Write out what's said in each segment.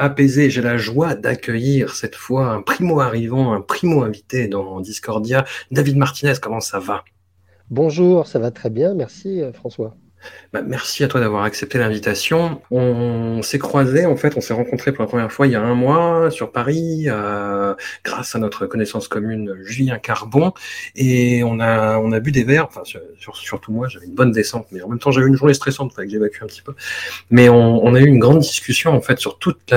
apaisée. J'ai la joie d'accueillir cette fois un primo arrivant, un primo invité dans Discordia. David Martinez, comment ça va? Bonjour, ça va très bien, merci euh, François. Bah, merci à toi d'avoir accepté l'invitation. On s'est croisés, en fait, on s'est rencontrés pour la première fois il y a un mois sur Paris, euh, grâce à notre connaissance commune Julien Carbon, et on a on a bu des verres. Enfin, sur, surtout moi, j'avais une bonne descente, mais en même temps j'avais une journée stressante, fallait que j'évacue un petit peu. Mais on, a eu une grande discussion en fait sur toute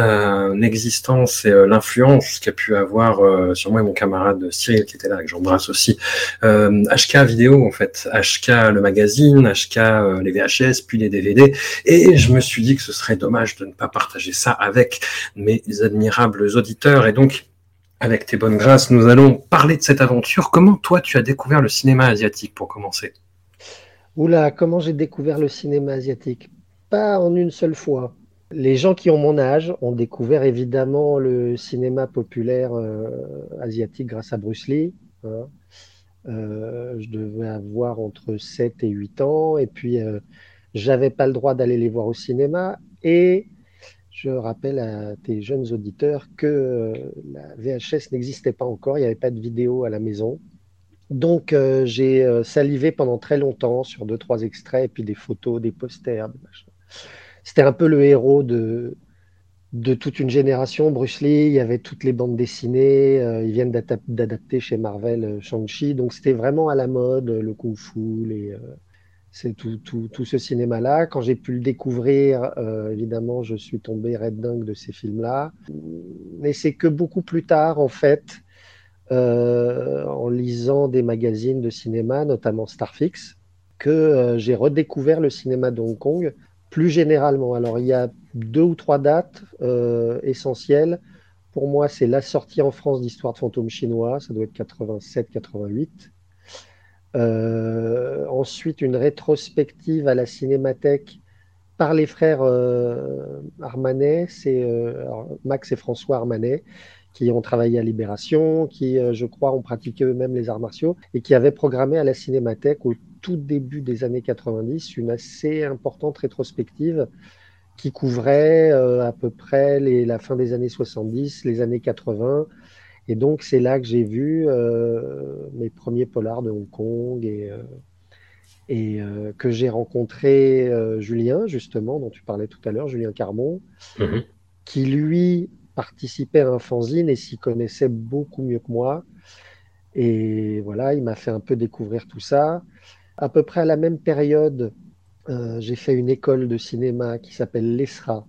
l'existence et euh, l'influence qu'a pu avoir euh, sur moi et mon camarade Cyril qui était là, que j'embrasse aussi. Euh, HK vidéo en fait, HK le magazine, HK euh, les VHS, puis les DVD. Et je me suis dit que ce serait dommage de ne pas partager ça avec mes admirables auditeurs. Et donc, avec tes bonnes grâces, nous allons parler de cette aventure. Comment toi, tu as découvert le cinéma asiatique pour commencer? Oula, comment j'ai découvert le cinéma asiatique? Pas en une seule fois. Les gens qui ont mon âge ont découvert évidemment le cinéma populaire euh, asiatique grâce à Bruce Lee. Hein. Euh, je devais avoir entre 7 et 8 ans, et puis euh, j'avais pas le droit d'aller les voir au cinéma. Et je rappelle à tes jeunes auditeurs que euh, la VHS n'existait pas encore, il n'y avait pas de vidéo à la maison. Donc j'ai salivé pendant très longtemps sur deux, trois extraits, et puis des photos, des posters. C'était un peu le héros de, de toute une génération. Bruce Lee, il y avait toutes les bandes dessinées, euh, ils viennent d'adapter chez Marvel euh, Shang-Chi, donc c'était vraiment à la mode, le kung fu, les, euh, c'est tout, tout, tout, ce cinéma-là. Quand j'ai pu le découvrir, euh, évidemment, je suis tombé red dingue de ces films-là. Mais c'est que beaucoup plus tard, en fait, euh, en lisant des magazines de cinéma, notamment Starfix, que euh, j'ai redécouvert le cinéma de Hong Kong plus généralement. Alors, il y a deux ou trois dates euh, essentielles. Pour moi, c'est la sortie en France d'Histoire de fantômes chinois, ça doit être 87-88. Euh, ensuite, une rétrospective à la Cinémathèque par les frères euh, Armanet, c'est Max et François Armanet, qui ont travaillé à Libération, qui, je crois, ont pratiqué eux-mêmes les arts martiaux et qui avaient programmé à la Cinémathèque au tout début des années 90 une assez importante rétrospective qui couvrait euh, à peu près les, la fin des années 70, les années 80. Et donc, c'est là que j'ai vu euh, mes premiers polars de Hong Kong et, euh, et que j'ai rencontré Julien, justement, dont tu parlais tout à l'heure, Julien Carbon, -hmm. qui lui participait à un fanzine et s'y connaissait beaucoup mieux que moi. Et voilà, il m'a fait un peu découvrir tout ça. À peu près à la même période, euh, j'ai fait une école de cinéma qui s'appelle l'ESRA.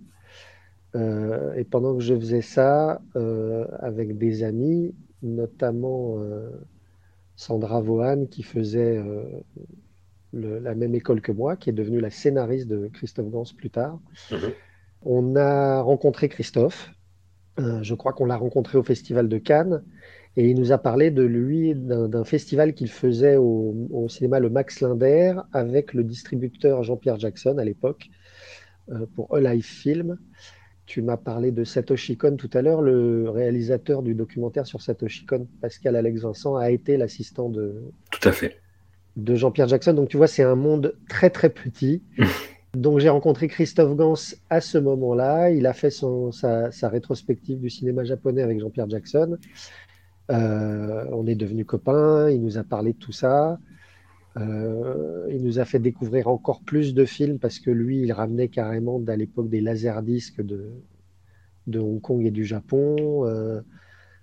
Euh, et pendant que je faisais ça, euh, avec des amis, notamment Sandra Vaughan, qui faisait le, la même école que moi, qui est devenue la scénariste de Christophe Gans plus tard, -hmm. on a rencontré Christophe. Je crois qu'on l'a rencontré au Festival de Cannes. Et il nous a parlé de lui, d'un festival qu'il faisait au, au, cinéma Le Max Linder avec le distributeur Jean-Pierre Jackson à l'époque euh, pour Alive Film. Tu m'as parlé de Satoshi Kon tout à l'heure. Le réalisateur du documentaire sur Satoshi Kon, Pascal Alex Vincent, a été l'assistant de, tout à fait. de Jean-Pierre Jackson. Donc tu vois, c'est un monde très très petit. Donc j'ai rencontré Christophe Gans à ce moment-là. Il a fait son, sa, sa rétrospective du cinéma japonais avec Jean-Pierre Jackson. Euh, on est devenus copains, il nous a parlé de tout ça. Euh, il nous a fait découvrir encore plus de films parce que lui, il ramenait carrément à l'époque des laserdiscs de, de Hong Kong et du Japon.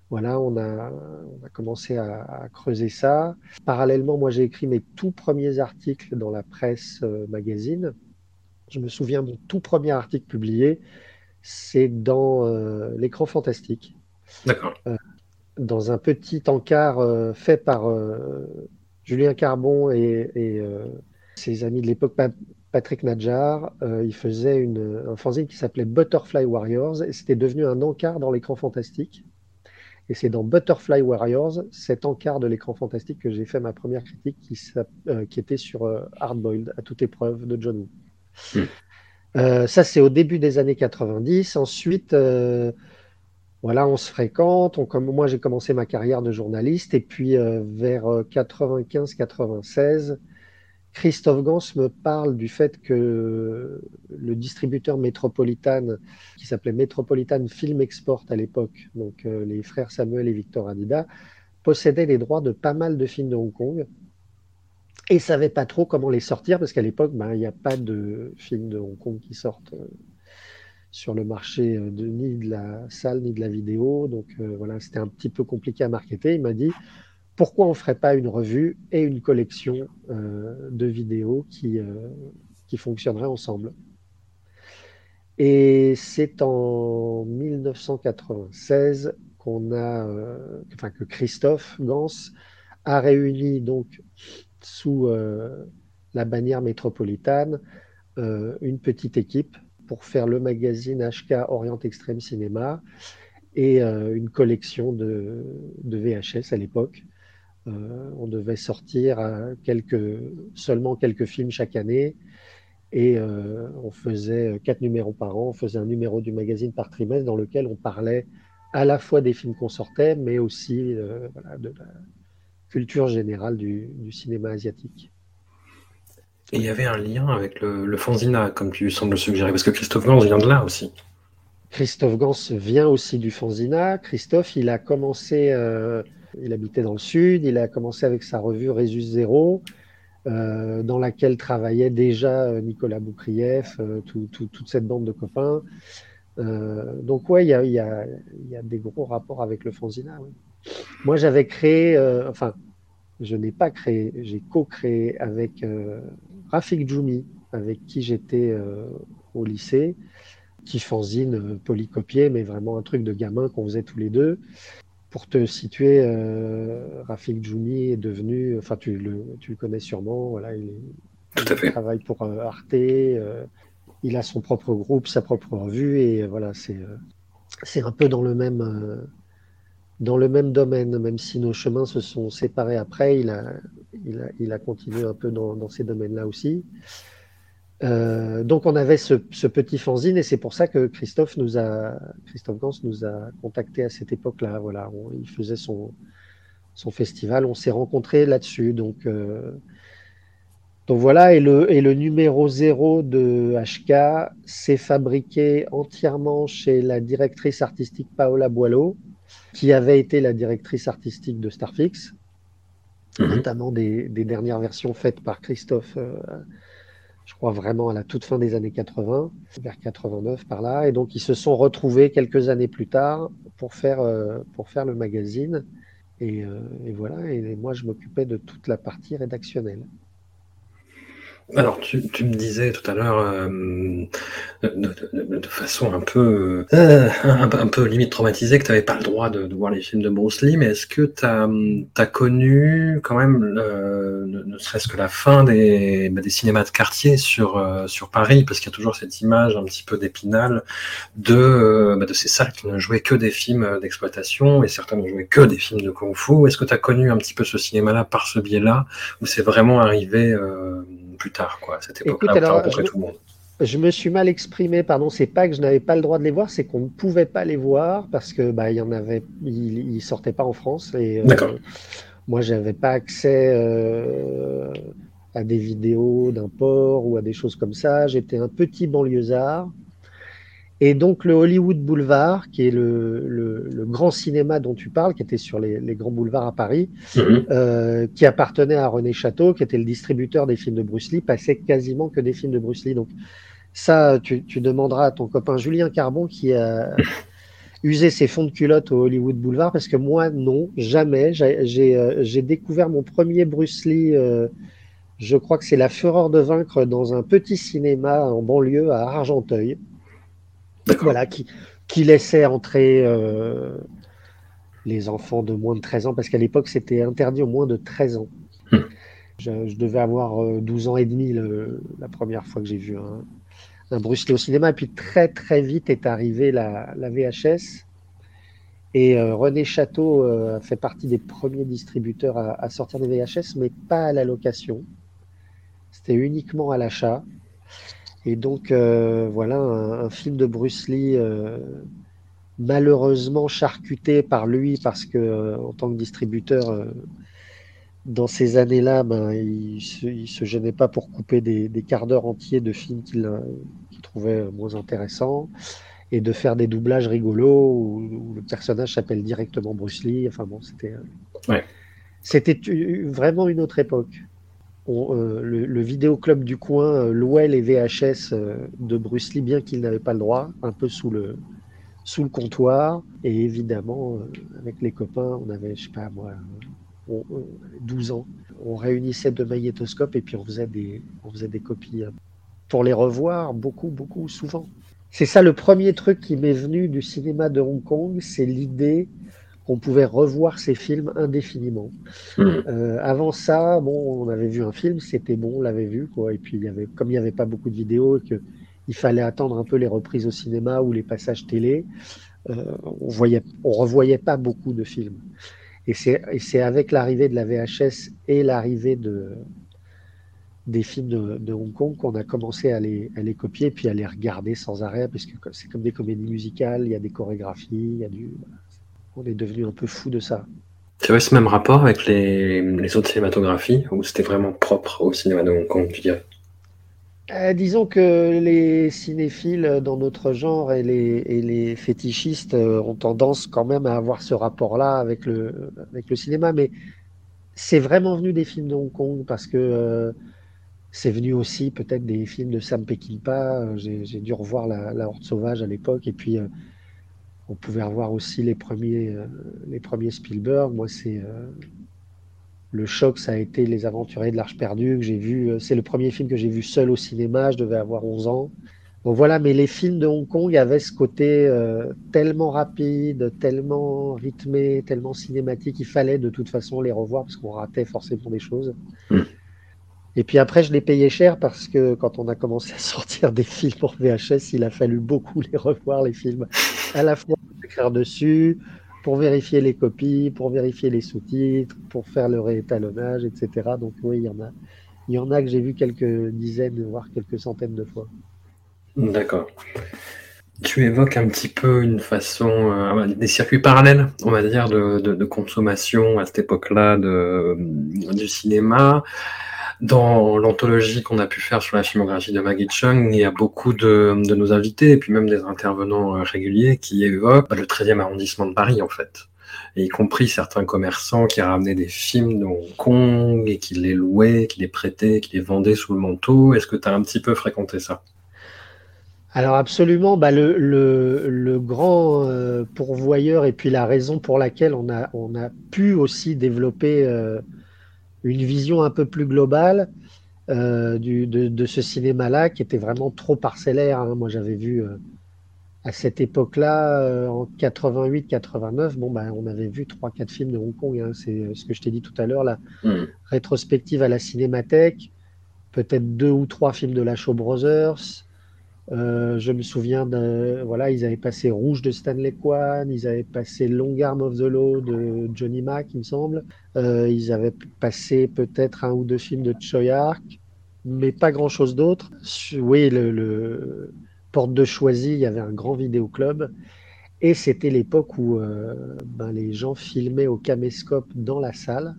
voilà, on a, on a commencé à, à, creuser ça. Parallèlement, moi, j'ai écrit mes tout premiers articles dans la presse magazine. Je me souviens, mon tout premier article publié, c'est dans l'écran fantastique. D'accord dans un petit encart euh, fait par euh, Julien Carbon et, euh, ses amis de l'époque, Patrick Nadjar. il faisait une, un fanzine qui s'appelait Butterfly Warriors et c'était devenu un encart dans l'écran fantastique. Et c'est dans Butterfly Warriors, cet encart de l'écran fantastique, que j'ai fait ma première critique qui, qui était sur Hardboiled, à toute épreuve de John Woo. Hmm. ça, c'est au début des années 90. Ensuite, voilà, on se fréquente. Comme moi, j'ai commencé ma carrière de journaliste et puis euh, vers 95-96, euh, Christophe Gans me parle du fait que le distributeur Metropolitan, qui s'appelait Metropolitan Film Export à l'époque, donc euh, les frères Samuel et Victor Adida, possédait les droits de pas mal de films de Hong Kong et savait pas trop comment les sortir parce qu'à l'époque, ben, il n'y a pas de films de Hong Kong qui sortent sur le marché euh, ni de la salle ni de la vidéo. Donc euh, voilà, c'était un petit peu compliqué à marketer. Il m'a dit pourquoi on ne ferait pas une revue et une collection euh, de vidéos qui, fonctionneraient ensemble? Et c'est en 1996 qu'on a, que Christophe Gans a réuni donc sous la bannière métropolitaine une petite équipe pour faire le magazine HK Orient Extrême Cinéma et euh, une collection de, VHS à l'époque. Euh, on devait sortir euh, seulement quelques films chaque année et on faisait quatre numéros par an. On faisait un numéro du magazine par trimestre dans lequel on parlait à la fois des films qu'on sortait, mais aussi de la culture générale du cinéma asiatique. Et il y avait un lien avec le, Fanzina, comme tu sembles suggérer, parce que Christophe Gans vient de là aussi. Christophe Gans vient aussi du Fanzina. Christophe, il a commencé, euh, il habitait dans le sud, il a commencé avec sa revue Résus Zéro, euh, dans laquelle travaillait déjà euh, Nicolas Boukrieff, toute cette bande de copains. donc ouais, il y a, des gros rapports avec le Fanzina. Moi, j'avais créé, enfin, je n'ai pas créé, j'ai co-créé avec Rafik Djoumi, avec qui j'étais euh, au lycée, qui fanzine euh, polycopié, mais vraiment un truc de gamin qu'on faisait tous les deux. Pour te situer, euh, Rafik Djoumi est devenu, enfin tu le, tu le connais sûrement, voilà, il, travaille pour Arte, il a son propre groupe, sa propre revue, et voilà, c'est c'est un peu dans le même dans le même domaine, même si nos chemins se sont séparés après, il a, continué un peu dans, ces domaines-là aussi. Euh, donc on avait ce, petit fanzine et c'est pour ça que Christophe nous a, Christophe Gans nous a contacté à cette époque-là. Voilà, il faisait son, festival, on s'est rencontrés là-dessus. Donc, euh, voilà, et le, et le numéro 0 de HK s'est fabriqué entièrement chez la directrice artistique Paola Boileau qui avait été la directrice artistique de Starfix, mhm. notamment des, dernières versions faites par Christophe, euh, je crois vraiment à la toute fin des années 80, vers 89 par là. Et donc ils se sont retrouvés quelques années plus tard pour faire, euh, pour faire le magazine. Et, euh, et voilà, et moi je m'occupais de toute la partie rédactionnelle. Alors, tu, me disais tout à l'heure, euh, de, façon un peu, euh, un, peu limite traumatisée, que tu n'avais pas le droit de, voir les films de Bruce Lee, mais est-ce que tu as, connu quand même, euh, ne, serait-ce que la fin des, bah, cinémas de quartier sur, Paris, parce qu'il y a toujours cette image un petit peu d'épinal de, bah, de ces salles qui ne jouaient que des films d'exploitation, et certains ne jouaient que des films de kung-fu. Est-ce que tu as connu un petit peu ce cinéma-là par ce biais-là, ou c'est vraiment arrivé plus tard, quoi, cette époque-là, je, tout le monde. Je me suis mal exprimé, pardon, c'est pas que je n'avais pas le droit de les voir, c'est qu'on ne pouvait pas les voir parce que bah, il y en avait, ils, sortaient pas en France et euh, moi j'avais pas accès euh, à des vidéos d'un port ou à des choses comme ça. J'étais un petit banlieusard et donc le Hollywood Boulevard, qui est le, grand cinéma dont tu parles, qui était sur les, grands boulevards à Paris, mhm. euh, qui appartenait à René Château, qui était le distributeur des films de Bruce Lee, passait quasiment que des films de Bruce Lee. Donc ça, tu, demanderas à ton copain Julien Carbon, qui a, user ses fonds de culotte au Hollywood Boulevard parce que moi, non, jamais. J'ai découvert mon premier Bruce Lee, je crois que c'est La Fureur de vaincre dans un petit cinéma en banlieue à Argenteuil. Voilà, qui, qui laissait entrer les enfants de moins de 13 ans parce qu'à l'époque, c'était interdit au moins de 13 ans. Hmm. Je, devais avoir 12 ans et demi la première fois que j'ai vu un, un Bruce Lee au cinéma. Et puis très très vite est arrivée la, VHS. Et euh, René Château euh, fait partie des premiers distributeurs à, sortir des VHS, mais pas à la location. C'était uniquement à l'achat. Et donc euh, voilà un, film de Bruce Lee malheureusement charcuté par lui parce que en tant que distributeur dans ces années-là, ben, il ne se, gênait pas pour couper des, quarts d'heure entiers de films qu'il trouvait moins intéressants et de faire des doublages rigolos où, le personnage s'appelle directement Bruce Lee. Enfin bon, c'était ouais. c'était vraiment une autre époque. Euh, le, le vidéoclub du coin euh, louait les VHS euh, de Bruce Lee, bien qu'il n'avait pas le droit, un peu sous le, sous le comptoir. Et évidemment, avec les copains, on avait, je sais pas moi, 12 ans. On réunissait deux magnétoscopes et puis on faisait des, on faisait des copies hein, pour les revoir beaucoup, beaucoup, souvent. C'est ça le premier truc qui m'est venu du cinéma de Hong Kong, c'est l'idée qu'on pouvait revoir ces films indéfiniment. Hmm. Euh, avant ça, bon, on avait vu un film, c'était bon, on l'avait vu, quoi. Et puis il y avait, comme il n'y avait pas beaucoup de vidéos et que il fallait attendre un peu les reprises au cinéma ou les passages télé, euh, on voyait, on revoyait pas beaucoup de films. Et c'est avec l'arrivée de la VHS et l'arrivée de, des films de, Hong Kong qu'on a commencé à les, à les, copier puis à les regarder sans arrêt, parce que c'est comme des comédies musicales, il y a des chorégraphies, il y a du. On est devenu un peu fou de ça. Tu avais ce même rapport avec les, les autres cinématographies, ou c'était vraiment propre au cinéma de Hong Kong, tu dirais? Euh, disons que les cinéphiles dans notre genre et les, et les, fétichistes euh, ont tendance quand même à avoir ce rapport-là avec le, avec le cinéma, mais c'est vraiment venu des films de Hong Kong parce que euh, c'est venu aussi peut-être des films de Sam Peckinpah. J'ai dû revoir la, la, Horde sauvage à l'époque et puis on pouvait revoir aussi les premiers, les premiers Spielberg. Moi, c'est le choc, ça a été Les Aventuriers de l'Arche perdue, que j'ai vu. Euh, c'est le premier film que j'ai vu seul au cinéma. Je devais avoir 11 ans. Bon, voilà, mais les films de Hong Kong avaient ce côté euh, tellement rapide, tellement rythmé, tellement cinématique. Il fallait de toute façon les revoir parce qu'on ratait forcément des choses. Hmm. Et puis après, je les payais cher parce que quand on a commencé à sortir des films pour VHS, il a fallu beaucoup les revoir, les films, à la fois écrire dessus, pour vérifier les copies, pour vérifier les sous-titres, pour faire le réétalonnage, etc. Donc oui, il y en a, il y en a que j'ai vu quelques dizaines, voire quelques centaines de fois. D'accord. Tu évoques un petit peu une façon, euh, des circuits parallèles, on va dire, de consommation à cette époque-là du cinéma. Dans l'anthologie qu'on a pu faire sur la filmographie de Maggie Chung, il y a beaucoup de, nos invités et puis même des intervenants euh, réguliers qui évoquent bah, le 13e arrondissement de Paris en fait. y compris certains commerçants qui ramenaient des films de Hong Kong et qui les louaient, qui les prêtaient, qui les vendaient sous le manteau. Est-ce que tu as un petit peu fréquenté ça? Alors absolument, bah le, grand euh, pourvoyeur et puis la raison pour laquelle on a, pu aussi développer euh, une vision un peu plus globale euh, du, de, ce cinéma-là qui était vraiment trop parcellaire. Hein. Moi, j'avais vu euh, à cette époque-là, euh, en 88-89, bon, bah, on avait vu trois, quatre films de Hong Kong. Hein. C'est ce que je t'ai dit tout à l'heure, la hmm. rétrospective à la Cinémathèque, peut-être deux ou trois films de la Show Brothers, euh, je me souviens de, voilà, ils avaient passé Rouge de Stanley Kwan, ils avaient passé Long Arm of the Law de Johnny Mack, il me semble. Euh, ils avaient passé peut-être un ou deux films de Choi Ark, mais pas grand-chose d'autre. Oui, le, Porte de Choisy, il y avait un grand vidéoclub. Et c'était l'époque où euh, ben, les gens filmaient au caméscope dans la salle.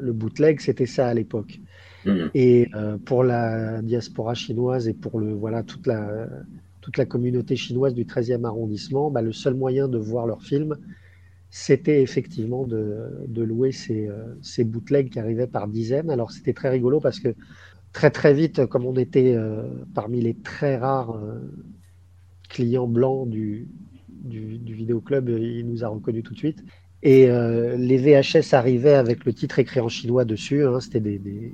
Le bootleg, c'était ça à l'époque. Mm. Et euh, pour la diaspora chinoise et pour le, voilà, toute, la, toute la communauté chinoise du 13e arrondissement, bah, le seul moyen de voir leurs films, c'était effectivement de, de louer ces, euh, ces, bootlegs qui arrivaient par dizaines. Alors c'était très rigolo parce que très très vite, comme on était euh, parmi les très rares clients blancs du, du, du vidéoclub, il nous a reconnu tout de suite. Et les VHS arrivaient avec le titre écrit en chinois dessus. Hein, C'était des,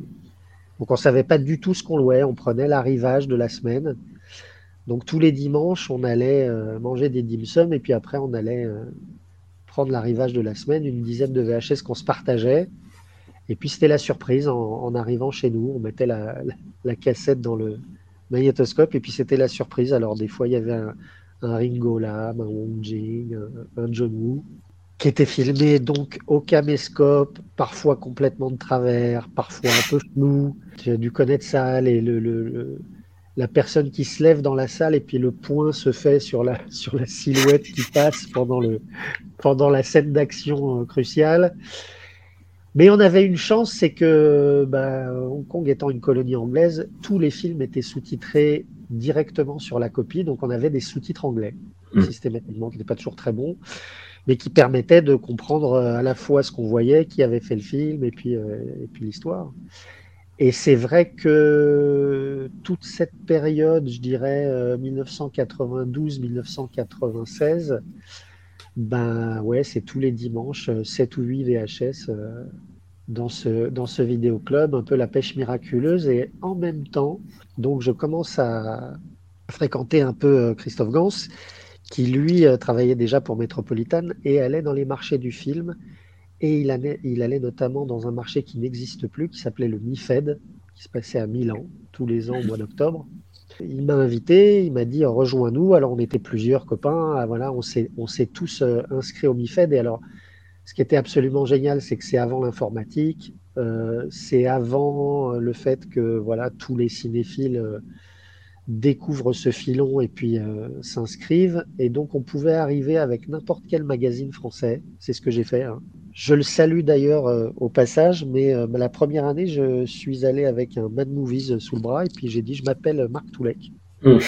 Donc on savait pas du tout ce qu'on louait. On prenait l'arrivage de la semaine. Donc tous les dimanches, on allait euh, manger des dim sum et puis après on allait euh, prendre l'arrivage de la semaine, une dizaine de VHS qu'on se partageait. Et puis c'était la surprise en, arrivant chez nous. On mettait la, cassette dans le magnétoscope et puis c'était la surprise. Alors des fois il y avait un, un Ringo Lam, un Wong Jing, un, un John Woo qui était filmé donc au caméscope, parfois complètement de travers, parfois un peu flou. Tu as dû connaître ça, les, le, le, le, la personne qui se lève dans la salle et puis le point se fait sur la, sur la silhouette qui passe pendant, le, pendant la scène d'action euh, cruciale. Mais on avait une chance, c'est que bah, Hong Kong étant une colonie anglaise, tous les films étaient sous-titrés directement sur la copie, donc on avait des sous-titres anglais, mmh. systématiquement, qui n'étaient pas toujours très bons mais qui permettait de comprendre euh, à la fois ce qu'on voyait, qui avait fait le film, et puis, euh, l'histoire. Et c'est vrai que toute cette période, je dirais 1992-1996, euh, ben ouais, c'est tous les dimanches, 7 ou 8 VHS dans ce, dans ce vidéoclub, un peu la pêche miraculeuse. Et en même temps, donc je commence à fréquenter un peu Christophe Gans qui lui euh, travaillait déjà pour Metropolitan et allait dans les marchés du film. Et il allait, notamment dans un marché qui n'existe plus, qui s'appelait le MIFED, qui se passait à Milan tous les ans au mois d'octobre. Il m'a invité, il m'a dit rejoins-nous. Alors on était plusieurs copains, ah, voilà, on s'est, on s'est tous euh, inscrits au MIFED. Et alors, ce qui était absolument génial, c'est que c'est avant l'informatique, euh, c'est avant le fait que voilà tous les cinéphiles découvrent ce filon et puis euh, s'inscrivent. Et donc, on pouvait arriver avec n'importe quel magazine français. C'est ce que j'ai fait. Hein. Je le salue d'ailleurs euh, au passage, mais euh, la première année, je suis allé avec un Mad Movies sous le bras et puis j'ai dit, je m'appelle Marc Toulec mmh.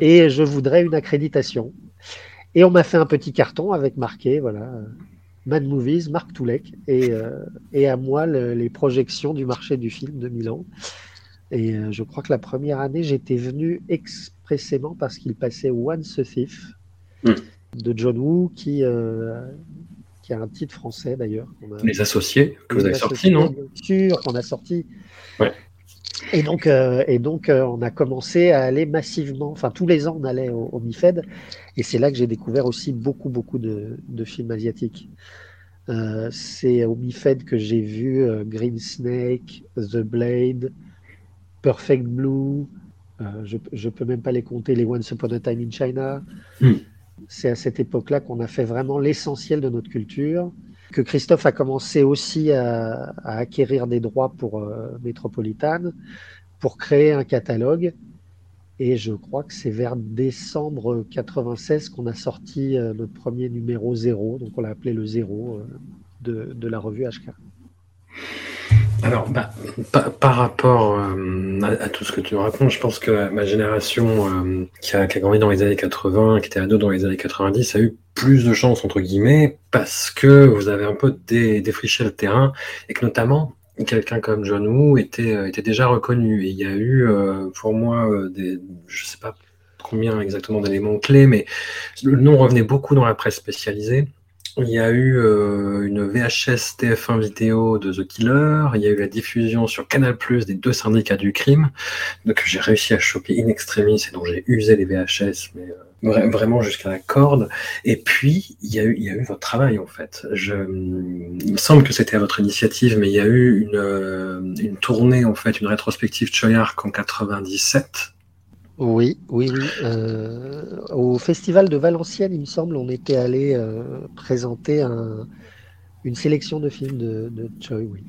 et je voudrais une accréditation. Et on m'a fait un petit carton avec marqué, voilà, Mad Movies, Marc Toulec, et, et à moi le, les projections du marché du film de Milan. Et euh, je crois que la première année, j'étais venu expressément parce qu'il passait Once a Thief mm. de John Woo, qui, euh, qui a un titre français d'ailleurs. Les associés que vous avez sortis, non sûr, qu'on a sorti. Ouais. Et donc, euh, et donc euh, on a commencé à aller massivement, enfin tous les ans on allait au, au MIFED, et c'est là que j'ai découvert aussi beaucoup, beaucoup de, de films asiatiques. Euh, c'est au MIFED que j'ai vu Green Snake, The Blade, Perfect Blue, euh, je ne peux même pas les compter, les Once Upon a Time in China. Mm. C'est à cette époque-là qu'on a fait vraiment l'essentiel de notre culture, que Christophe a commencé aussi à, à acquérir des droits pour euh, Metropolitan, pour créer un catalogue. Et je crois que c'est vers décembre 96 qu'on a sorti euh, notre premier numéro zéro, donc on l'a appelé le zéro euh, de, de la revue HK. Alors, bah, par, rapport euh, à, tout ce que tu racontes, je pense que ma génération euh, qui, a, grandi dans les années 80, qui était ado dans les années 90, a eu plus de chance, entre guillemets, parce que vous avez un peu dé, défriché le terrain et que notamment quelqu'un comme John Woo était, euh, déjà reconnu. Et il y a eu, pour moi, des, je sais pas combien exactement d'éléments clés, mais le nom revenait beaucoup dans la presse spécialisée. Il y a eu euh, une VHS TF1 vidéo de The Killer, il y a eu la diffusion sur Canal Plus des deux syndicats du crime, donc j'ai réussi à choper in extremis et dont j'ai usé les VHS, mais euh, vraiment jusqu'à la corde. Et puis, il y, a eu, il y a eu votre travail en fait. Je, il me semble que c'était à votre initiative, mais il y a eu une, euh, une tournée en fait, une rétrospective Choyark en 97 oui, oui, oui. Euh, au festival de Valenciennes, il me semble, on était allé euh, présenter un, une sélection de films de, de Choi, oui.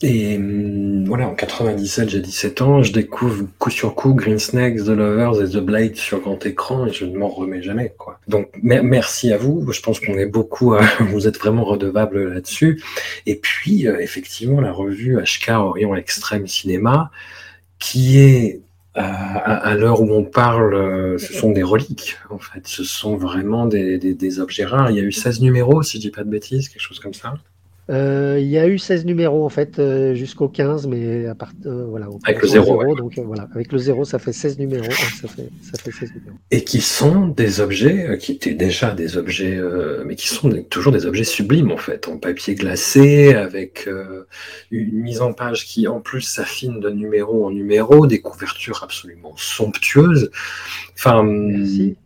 Et hum, voilà, en 97, j'ai 17 ans, je découvre coup sur coup Green Snakes, The Lovers et The Blade sur grand écran et je ne m'en remets jamais. Quoi. Donc merci à vous, je pense qu'on est beaucoup, vous êtes vraiment redevables là-dessus. Et puis, euh, effectivement, la revue HK Orion Extrême Cinéma, qui est à, à l'heure où on parle, euh, ce sont des reliques, en fait. Ce sont vraiment des, des, des, objets rares. Il y a eu 16 numéros, si je dis pas de bêtises, quelque chose comme ça. Euh, il y a eu 16 numéros en fait euh, jusqu'au 15, mais à part, euh, voilà, Avec le commence zéro, à ouais. donc voilà, avec le 0 ça fait 16 numéros, ça fait, ça fait 16 numéros. Et qui sont des objets euh, qui étaient déjà des objets, euh, mais qui sont toujours des objets sublimes en fait, en papier glacé, avec euh, une mise en page qui en plus s'affine de numéro en numéro, des couvertures absolument somptueuses. Enfin, Merci.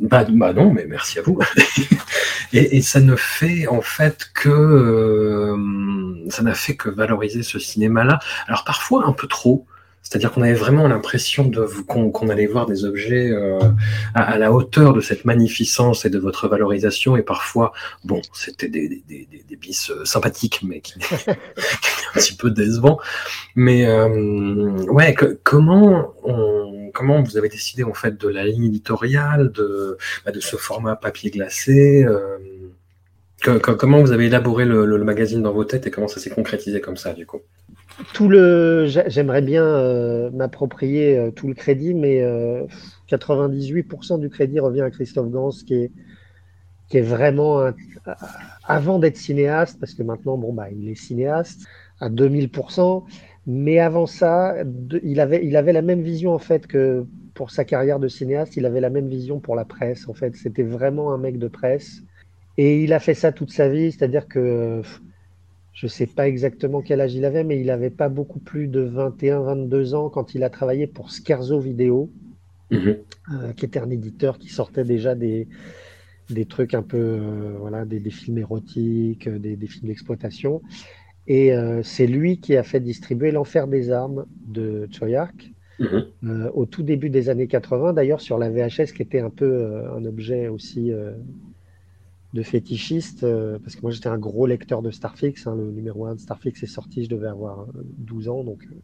Bah, bah non, mais merci à vous. et, et ça ne fait en fait que euh, ça n'a fait que valoriser ce cinéma-là. Alors parfois un peu trop. C'est-à-dire qu'on avait vraiment l'impression qu'on allait voir des objets euh, à, la hauteur de cette magnificence et de votre valorisation. Et parfois, bon, c'était des, des, bis euh, sympathiques, mais qui, étaient un petit peu décevants. Mais euh, ouais, comment comment vous avez décidé en fait de la ligne éditoriale, de, bah, de ce format papier glacé Comment vous avez élaboré le magazine dans vos têtes et comment ça s'est concrétisé comme ça du coup? Tout le, j'a- j'aimerais bien euh, m'approprier euh, tout le crédit, mais euh, 98% du crédit revient à Christophe Gans, qui est, qui est vraiment, avant d'être cinéaste, parce que maintenant, bon, bah, il est cinéaste à 2000%, mais avant ça, il avait, il avait la même vision en fait que pour sa carrière de cinéaste, il avait la même vision pour la presse. En fait, c'était vraiment un mec de presse, et il a fait ça toute sa vie, c'est-à-dire que je sais pas exactement quel âge il avait, mais il avait pas beaucoup plus de 21, 22 ans quand il a travaillé pour Scherzo Vidéo, Mhm. euh, qui était un éditeur qui sortait déjà des, des trucs un peu, euh, voilà, des, des films érotiques, euh, des, des films d'exploitation. Et euh, c'est lui qui a fait distribuer L'Enfer des armes de Choyark Mhm. euh, au tout début des années 80, d'ailleurs sur la VHS, qui était un peu euh, un objet aussi euh, de fétichiste, euh, parce que moi j'étais un gros lecteur de Starfix, hein, le numéro 1 de Starfix est sorti, je devais avoir euh, 12 ans, donc euh,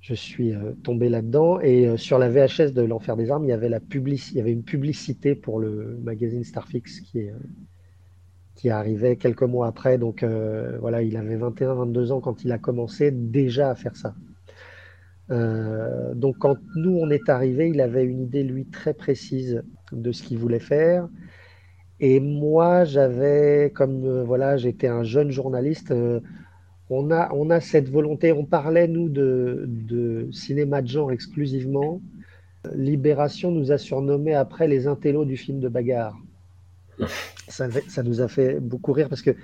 je suis euh, tombé là-dedans. Et euh, sur la VHS de l'Enfer des Armes, il y avait, la il y avait une publicité pour le magazine Starfix qui est... euh, qui arrivait quelques mois après, donc euh, voilà, il avait 21-22 ans quand il a commencé déjà à faire ça. Euh, donc quand nous on est arrivé, il avait une idée lui très précise de ce qu'il voulait faire. Et moi j'avais, comme euh, voilà, j'étais un jeune journaliste, euh, on a, on a cette volonté, on parlait nous de, cinéma de genre exclusivement. Libération nous a surnommé après les intellos du film de bagarre. Ça, nous a fait beaucoup rire parce que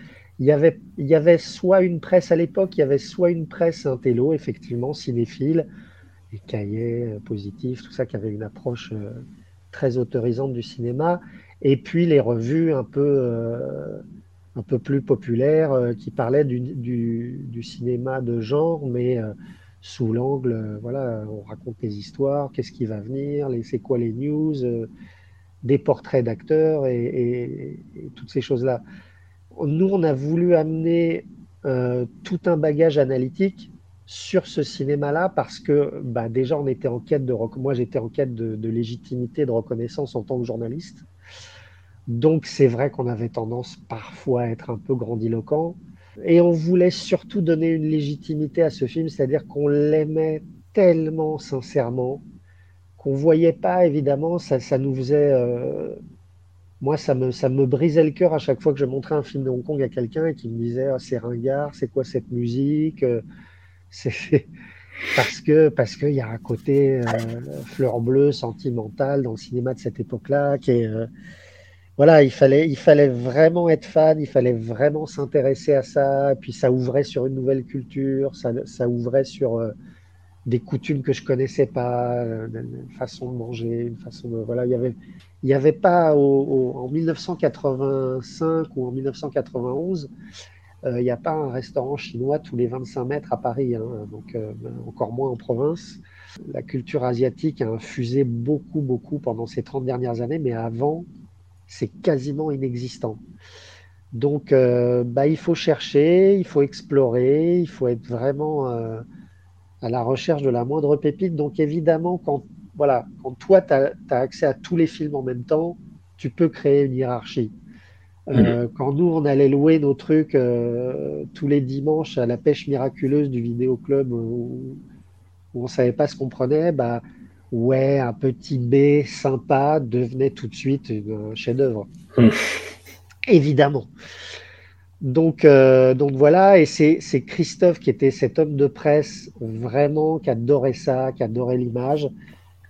il y avait, y avait soit une presse à l'époque, il y avait soit une presse intello, effectivement, cinéphile, les cahiers euh, positifs, tout ça qui avait une approche très autorisante du cinéma, et puis les revues un peu, euh, un peu plus populaires euh, qui parlaient du, du, cinéma de genre, mais euh, sous l'angle, voilà, on raconte des histoires, qu'est-ce qui va venir, les, c'est quoi les news, des portraits d'acteurs et, toutes ces choses-là. Nous, on a voulu amener tout un bagage analytique sur ce cinéma-là parce que bah, déjà, on était en quête de, moi, j'étais en quête de légitimité, de reconnaissance en tant que journaliste. Donc, c'est vrai qu'on avait tendance parfois à être un peu grandiloquent. Et on voulait surtout donner une légitimité à ce film, c'est-à-dire qu'on l'aimait tellement sincèrement qu'on voyait pas, évidemment, ça, ça nous faisait. euh, moi, ça me, ça me brisait le cœur à chaque fois que je montrais un film de Hong Kong à quelqu'un et qui me disait Ah, c'est ringard, c'est quoi cette musique Euh, C'est parce que parce qu'il y a un côté euh, fleur bleue, sentimental dans le cinéma de cette époque-là qui est. voilà, il fallait, il fallait vraiment être fan, il fallait vraiment s'intéresser à ça, puis ça ouvrait sur une nouvelle culture, ça, ça ouvrait sur euh, des coutumes que je connaissais pas, euh, une façon de manger, une façon de voilà, il y avait, il y avait pas en 1985 ou en 1991, euh, il n'y a pas un restaurant chinois tous les 25 mètres à Paris, hein, donc euh, encore moins en province. La culture asiatique a infusé beaucoup, beaucoup pendant ces 30 dernières années, mais avant, c'est quasiment inexistant. Donc, euh, bah, il faut chercher, il faut explorer, il faut être vraiment euh, à la recherche de la moindre pépite. Donc, évidemment, quand, voilà, quand toi, tu as, accès à tous les films en même temps, tu peux créer une hiérarchie. Euh, Quand nous, on allait louer nos trucs tous les dimanches à la pêche miraculeuse du vidéoclub où, où on savait pas ce qu'on prenait, bah, ouais, un petit B sympa devenait tout de suite une- un chef-d'œuvre. Mm. Évidemment. Donc, euh, donc voilà, et c'est Christophe qui était cet homme de presse vraiment qui adorait ça, qui adorait l'image,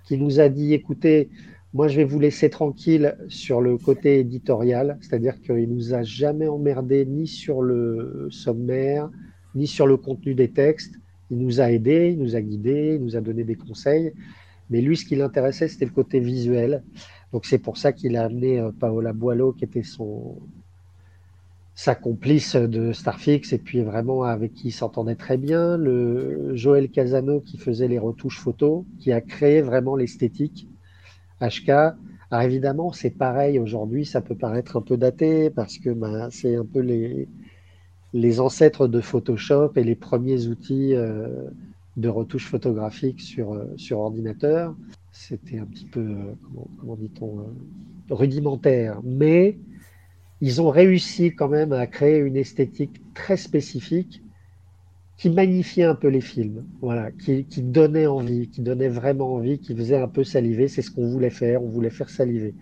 qui nous a dit écoutez, moi je vais vous laisser tranquille sur le côté éditorial, c'est-à-dire qu'il nous a jamais emmerdé ni sur le sommaire, ni sur le contenu des textes. Il nous a aidés, il nous a guidés, il nous a donné des conseils. Mais lui, ce qui l'intéressait, c'était le côté visuel. Donc c'est pour ça qu'il a amené euh, Paola Boileau, qui était sa complice de Starfix et puis vraiment avec qui il s'entendait très bien, le Joël Casano qui faisait les retouches photos, qui a créé vraiment l'esthétique HK. Alors évidemment, c'est pareil aujourd'hui, ça peut paraître un peu daté parce que bah, c'est un peu les, les ancêtres de Photoshop et les premiers outils euh, de retouche photographique sur, euh, sur ordinateur. C'était un petit peu, euh, comment, dit-on, rudimentaire. Mais ils ont réussi quand même à créer une esthétique très spécifique qui magnifiait un peu les films, voilà, qui, donnait envie, qui donnait vraiment envie, qui faisait un peu saliver. C'est ce qu'on voulait faire, on voulait faire saliver.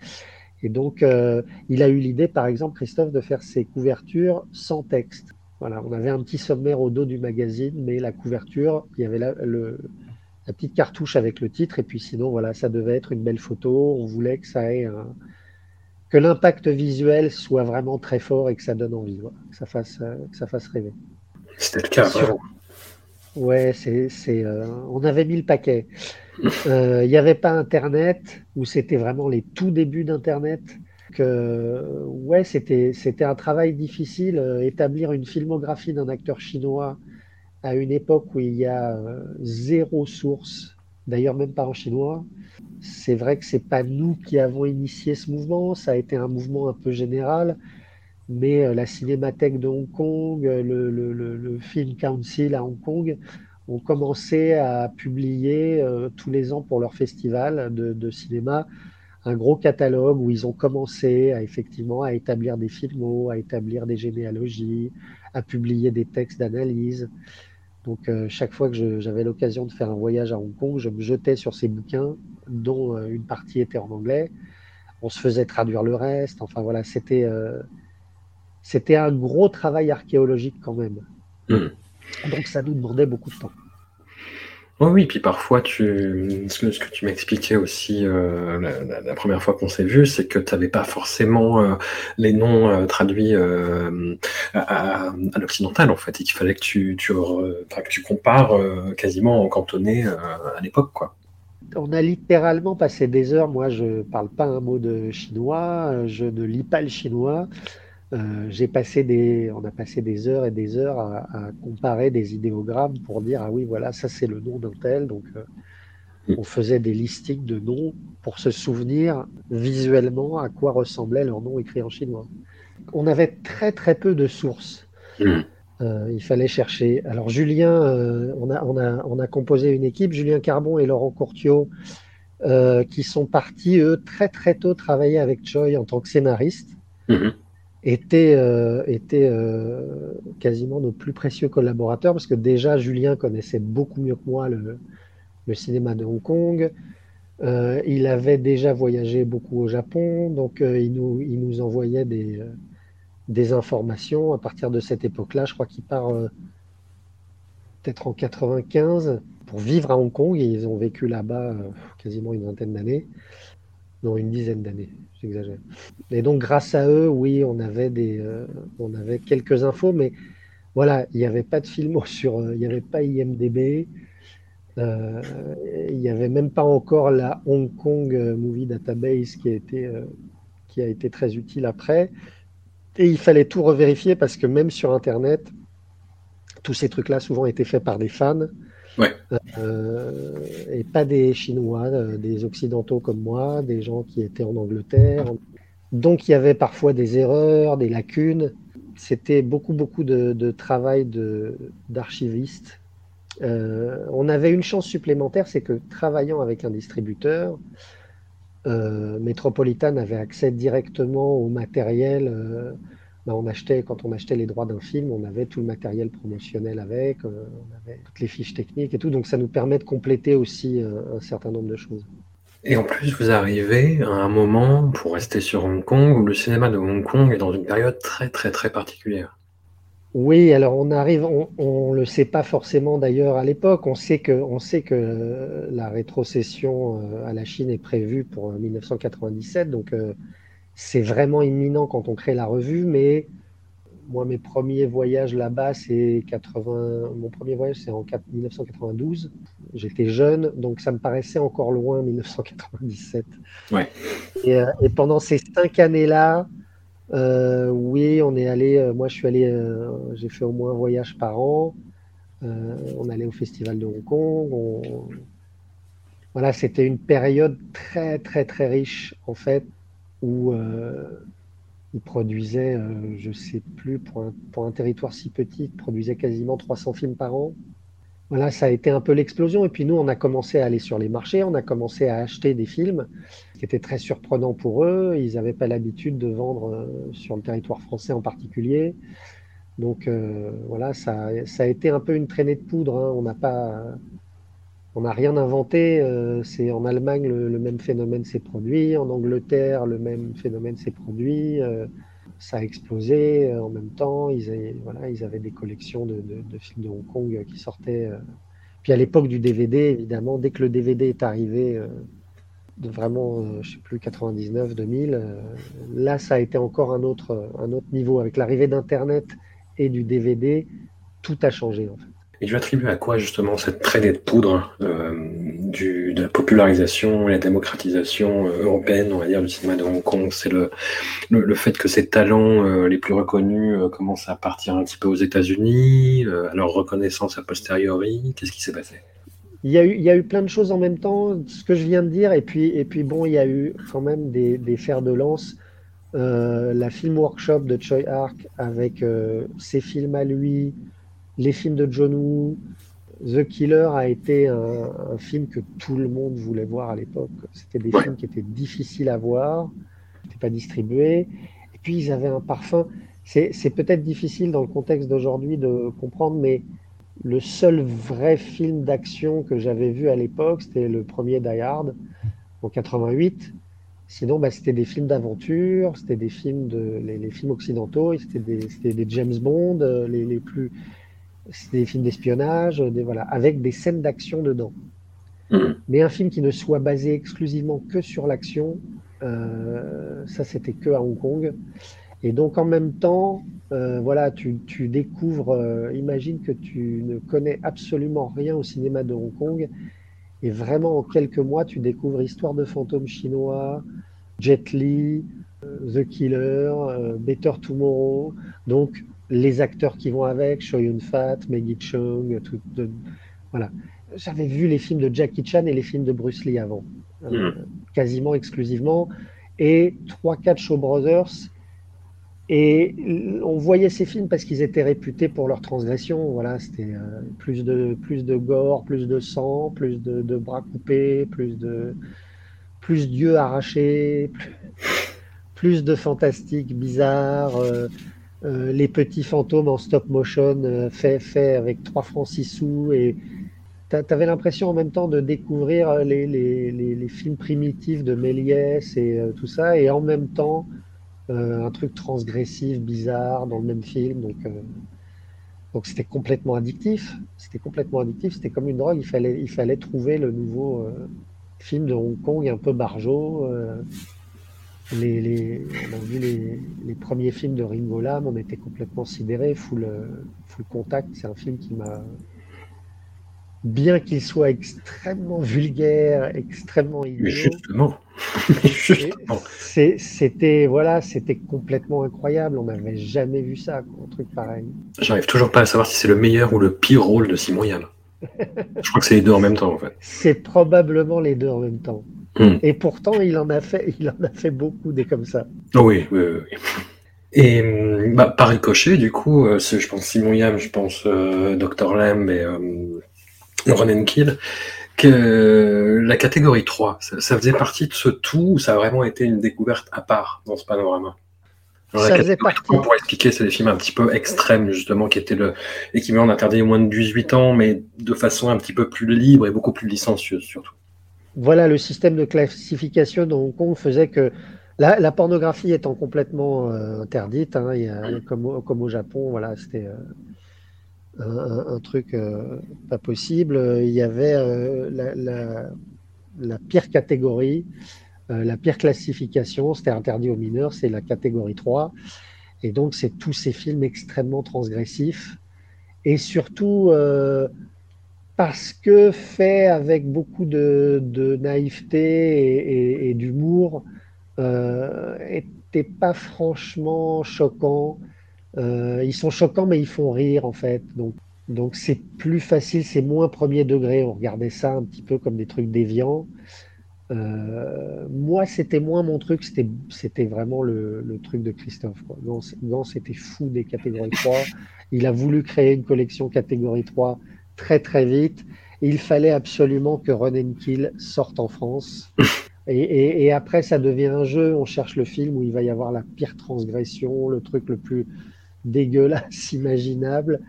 Et donc, euh, il a eu l'idée, par exemple, Christophe, de faire ses couvertures sans texte. Voilà, on avait un petit sommaire au dos du magazine, mais la couverture, il y avait la, la petite cartouche avec le titre, et puis sinon, voilà, ça devait être une belle photo. On voulait que ça ait un, que l'impact visuel soit vraiment très fort et que ça donne envie, que, ça fasse, euh, que ça fasse rêver. C'était le cas, vraiment. Ouais, c'est, c'est, euh, on avait mis le paquet. Euh, il n'y avait pas Internet, où c'était vraiment les tout débuts d'Internet. Que, ouais, c'était, c'était un travail difficile. établir une filmographie d'un acteur chinois à une époque où il y a zéro source, d'ailleurs même pas en chinois, c'est vrai que c'est pas nous qui avons initié ce mouvement, ça a été un mouvement un peu général, mais euh, la Cinémathèque de Hong Kong, euh, le, Film Council à Hong Kong ont commencé à publier euh, tous les ans pour leur festival de, cinéma un gros catalogue où ils ont commencé à effectivement à établir des films, à établir des généalogies, à publier des textes d'analyse. Donc chaque fois que j'avais l'occasion de faire un voyage à Hong Kong, je me jetais sur ces bouquins dont euh, une partie était en anglais. On se faisait traduire le reste. Enfin voilà, c'était euh, c'était un gros travail archéologique quand même. Hmm. Donc ça nous demandait beaucoup de temps. Oh oui, puis parfois, tu, ce, que, tu m'expliquais aussi euh, la, première fois qu'on s'est vu, c'est que tu n'avais pas forcément les noms traduits à, l'occidental, en fait, et qu'il fallait que tu, compares quasiment en cantonné à l'époque, on a littéralement passé des heures. Moi, je ne parle pas un mot de chinois, je ne lis pas le chinois. Euh, j'ai passé des, on a passé des heures et des heures à, comparer des idéogrammes pour dire ah oui voilà ça c'est le nom d'un tel donc euh, mm. on faisait des listings de noms pour se souvenir visuellement à quoi ressemblait leur nom écrit en chinois. On avait très très peu de sources. Mm. Euh, il fallait chercher. Alors Julien, on, a, on, a, on, a, composé une équipe, Julien Carbon et Laurent Courtiot, qui sont partis, eux, très très tôt travailler avec Choi en tant que scénaristes, mhm. Étaient, étaient quasiment nos plus précieux collaborateurs, parce que déjà Julien connaissait beaucoup mieux que moi le, cinéma de Hong Kong. il avait déjà voyagé beaucoup au Japon, donc il, nous, il nous envoyait des des informations à partir de cette époque-là. Je crois qu'il part euh, peut-être en 95 pour vivre à Hong Kong et ils ont vécu là-bas euh, quasiment une vingtaine d'années. Non, une dizaine d'années, j'exagère. Et donc, grâce à eux, oui, on avait, des, euh, on avait quelques infos, mais voilà, il n'y avait pas de film sur. il n'y avait pas IMDB. il n'y avait même pas encore la Hong Kong Movie Database qui a été, qui a été très utile après. Et il fallait tout revérifier parce que même sur Internet, tous ces trucs-là souvent étaient faits par des fans. Euh, et pas des Chinois, euh, des Occidentaux comme moi, des gens qui étaient en Angleterre. Donc il y avait parfois des erreurs, des lacunes. C'était beaucoup, beaucoup de, travail d'archiviste. Euh, on avait une chance supplémentaire, c'est que travaillant avec un distributeur, euh, Metropolitan avait accès directement au matériel. Euh, bah, on achetait, quand on achetait les droits d'un film, on avait tout le matériel promotionnel avec, euh, on avait toutes les fiches techniques et tout. Donc ça nous permet de compléter aussi un certain nombre de choses. Et en plus, vous arrivez à un moment, pour rester sur Hong Kong, où le cinéma de Hong Kong est dans une période très très très particulière. Oui, alors on arrive, on ne le sait pas forcément d'ailleurs à l'époque. On sait que, on sait que euh, la rétrocession euh, à la Chine est prévue pour 1997, donc c'est vraiment imminent quand on crée la revue. Mais moi, mes premiers voyages là-bas, c'est 80. Mon premier voyage, c'est en 1992. J'étais jeune, donc ça me paraissait encore loin, 1997. Ouais. Et, et pendant ces cinq années-là, euh, oui, on est allé. Euh, moi, je suis allé. Euh, j'ai fait au moins un voyage par an. on allait au festival de Hong Kong. Voilà, c'était une période très, très, très riche, en fait, où ils produisaient, je ne sais plus, pour un, territoire si petit, ils produisaient quasiment 300 films par an. Voilà, ça a été un peu l'explosion. Et puis nous, on a commencé à aller sur les marchés, on a commencé à acheter des films, ce qui était très surprenant pour eux. Ils n'avaient pas l'habitude de vendre euh, sur le territoire français en particulier. Donc euh, voilà, ça, ça, a été un peu une traînée de poudre. Hein. On n'a pas, on n'a rien inventé. Euh, c'est en Allemagne le, même phénomène s'est produit, en Angleterre le même phénomène s'est produit ça a explosé euh, en même temps. Ils avaient, des collections de, films de Hong Kong euh, qui sortaient. Euh. Puis à l'époque du DVD, évidemment, dès que le DVD est arrivé, vraiment, je sais plus, 99, 2000, là, ça a été encore un autre, un autre niveau. Avec l'arrivée d'Internet et du DVD, tout a changé en fait. Et tu attribues à quoi justement cette traînée de poudre euh, de la popularisation et la démocratisation euh, européenne, on va dire, du cinéma de Hong Kong? C'est le, le, fait que ces talents euh, les plus reconnus commencent à partir un petit peu aux États-Unis, à leur reconnaissance a posteriori. Qu'est-ce qui s'est passé? Il y, a eu, il y a eu plein de choses en même temps, ce que je viens de dire, et puis, et puis bon, il y a eu quand même des fers de lance. la film workshop de Choi Ark avec ses films à lui, les films de John Woo. The Killer a été un, film que tout le monde voulait voir à l'époque. C'était des films qui étaient difficiles à voir, n'étaient pas distribués. Et puis ils avaient un parfum. C'est peut-être difficile dans le contexte d'aujourd'hui de comprendre, mais le seul vrai film d'action que j'avais vu à l'époque, c'était le premier Die Hard en 88. Sinon, bah, c'était des films d'aventure, c'était des films de les, films occidentaux, c'était des, des, James Bond, euh, les, les plus c'est des films d'espionnage, des, voilà, avec des scènes d'action dedans. Mm. Mais un film qui ne soit basé exclusivement que sur l'action, euh, ça c'était que à Hong Kong. Et donc en même temps, euh, voilà, tu, tu découvres, euh, imagine que tu ne connais absolument rien au cinéma de Hong Kong, et vraiment en quelques mois, tu découvres Histoire de fantômes chinois, Jet Li, The Killer, Better Tomorrow. Donc les acteurs qui vont avec, Choi Yun-fat, Maggie Chung, tout, voilà. J'avais vu les films de Jackie Chan et les films de Bruce Lee avant, euh, hmm. quasiment exclusivement, et trois, quatre Show Brothers. Et on voyait ces films parce qu'ils étaient réputés pour leur transgression. Voilà, c'était euh, plus de plus de gore, plus de sang, plus de, bras coupés, plus de plus d'yeux arrachés, plus, de fantastique bizarre. Euh, euh, les petits fantômes en stop motion euh, fait, fait avec 3 francs 6 sous et tu avais l'impression en même temps de découvrir euh, les, les, les, films primitifs de Méliès et tout ça et en même temps un truc transgressif, bizarre dans le même film. Donc donc c'était complètement addictif. C'était complètement addictif. C'était comme une drogue. Il fallait il fallait trouver le nouveau film de Hong Kong un peu barjot les, on a vu les, premiers films de Ringo Lam, on était complètement sidérés. Full, full Contact, c'est un film qui m'a. Bien qu'il soit extrêmement vulgaire, extrêmement idiot. Justement. C'était voilà, c'était complètement incroyable. On n'avait jamais vu ça, un truc pareil. J'arrive toujours pas à savoir si c'est le meilleur ou le pire rôle de Simon Yann. Je crois que c'est les deux en même temps, en fait. C'est probablement les deux en même temps. Hmm. Et pourtant, il en a fait, il en a fait beaucoup des comme ça. Oh oui, oui, oui. Et hmm, bah, par ricochet, du coup, euh, je pense Simon Yam, je pense euh, Dr. Lamb et euh, Ronan Kill, que la catégorie 3, ça, faisait partie de ce tout ou ça a vraiment été une découverte à part dans ce panorama? Ça faisait partie. Pour expliquer, c'est des films un petit peu extrêmes, justement, qui étaient le, et qui en interdit moins de 18 ans, mais de façon un petit peu plus libre et beaucoup plus licencieuse, surtout. Voilà, le système de classification de Hong Kong faisait que La, pornographie étant complètement interdite, hein, comme, au, Japon, voilà, c'était un, truc pas possible. Il y avait la, pire catégorie, la pire classification, c'était interdit aux mineurs, c'est la catégorie 3. Et donc, c'est tous ces films extrêmement transgressifs et surtout euh, parce que fait avec beaucoup de, naïveté et, d'humour, n'étaient euh, pas franchement choquants. Euh, ils sont choquants, mais ils font rire en fait. Donc, donc c'est plus facile, c'est moins premier degré. On regardait ça un petit peu comme des trucs déviants. moi, c'était moins mon truc, c'était vraiment le, truc de Christophe. Quoi. Gans, c'était fou des catégories 3. Il a voulu créer une collection catégorie 3 très très vite. Il fallait absolument que Run Kill sorte en France. Et, après, ça devient un jeu. On cherche le film où il va y avoir la pire transgression, le truc le plus dégueulasse imaginable.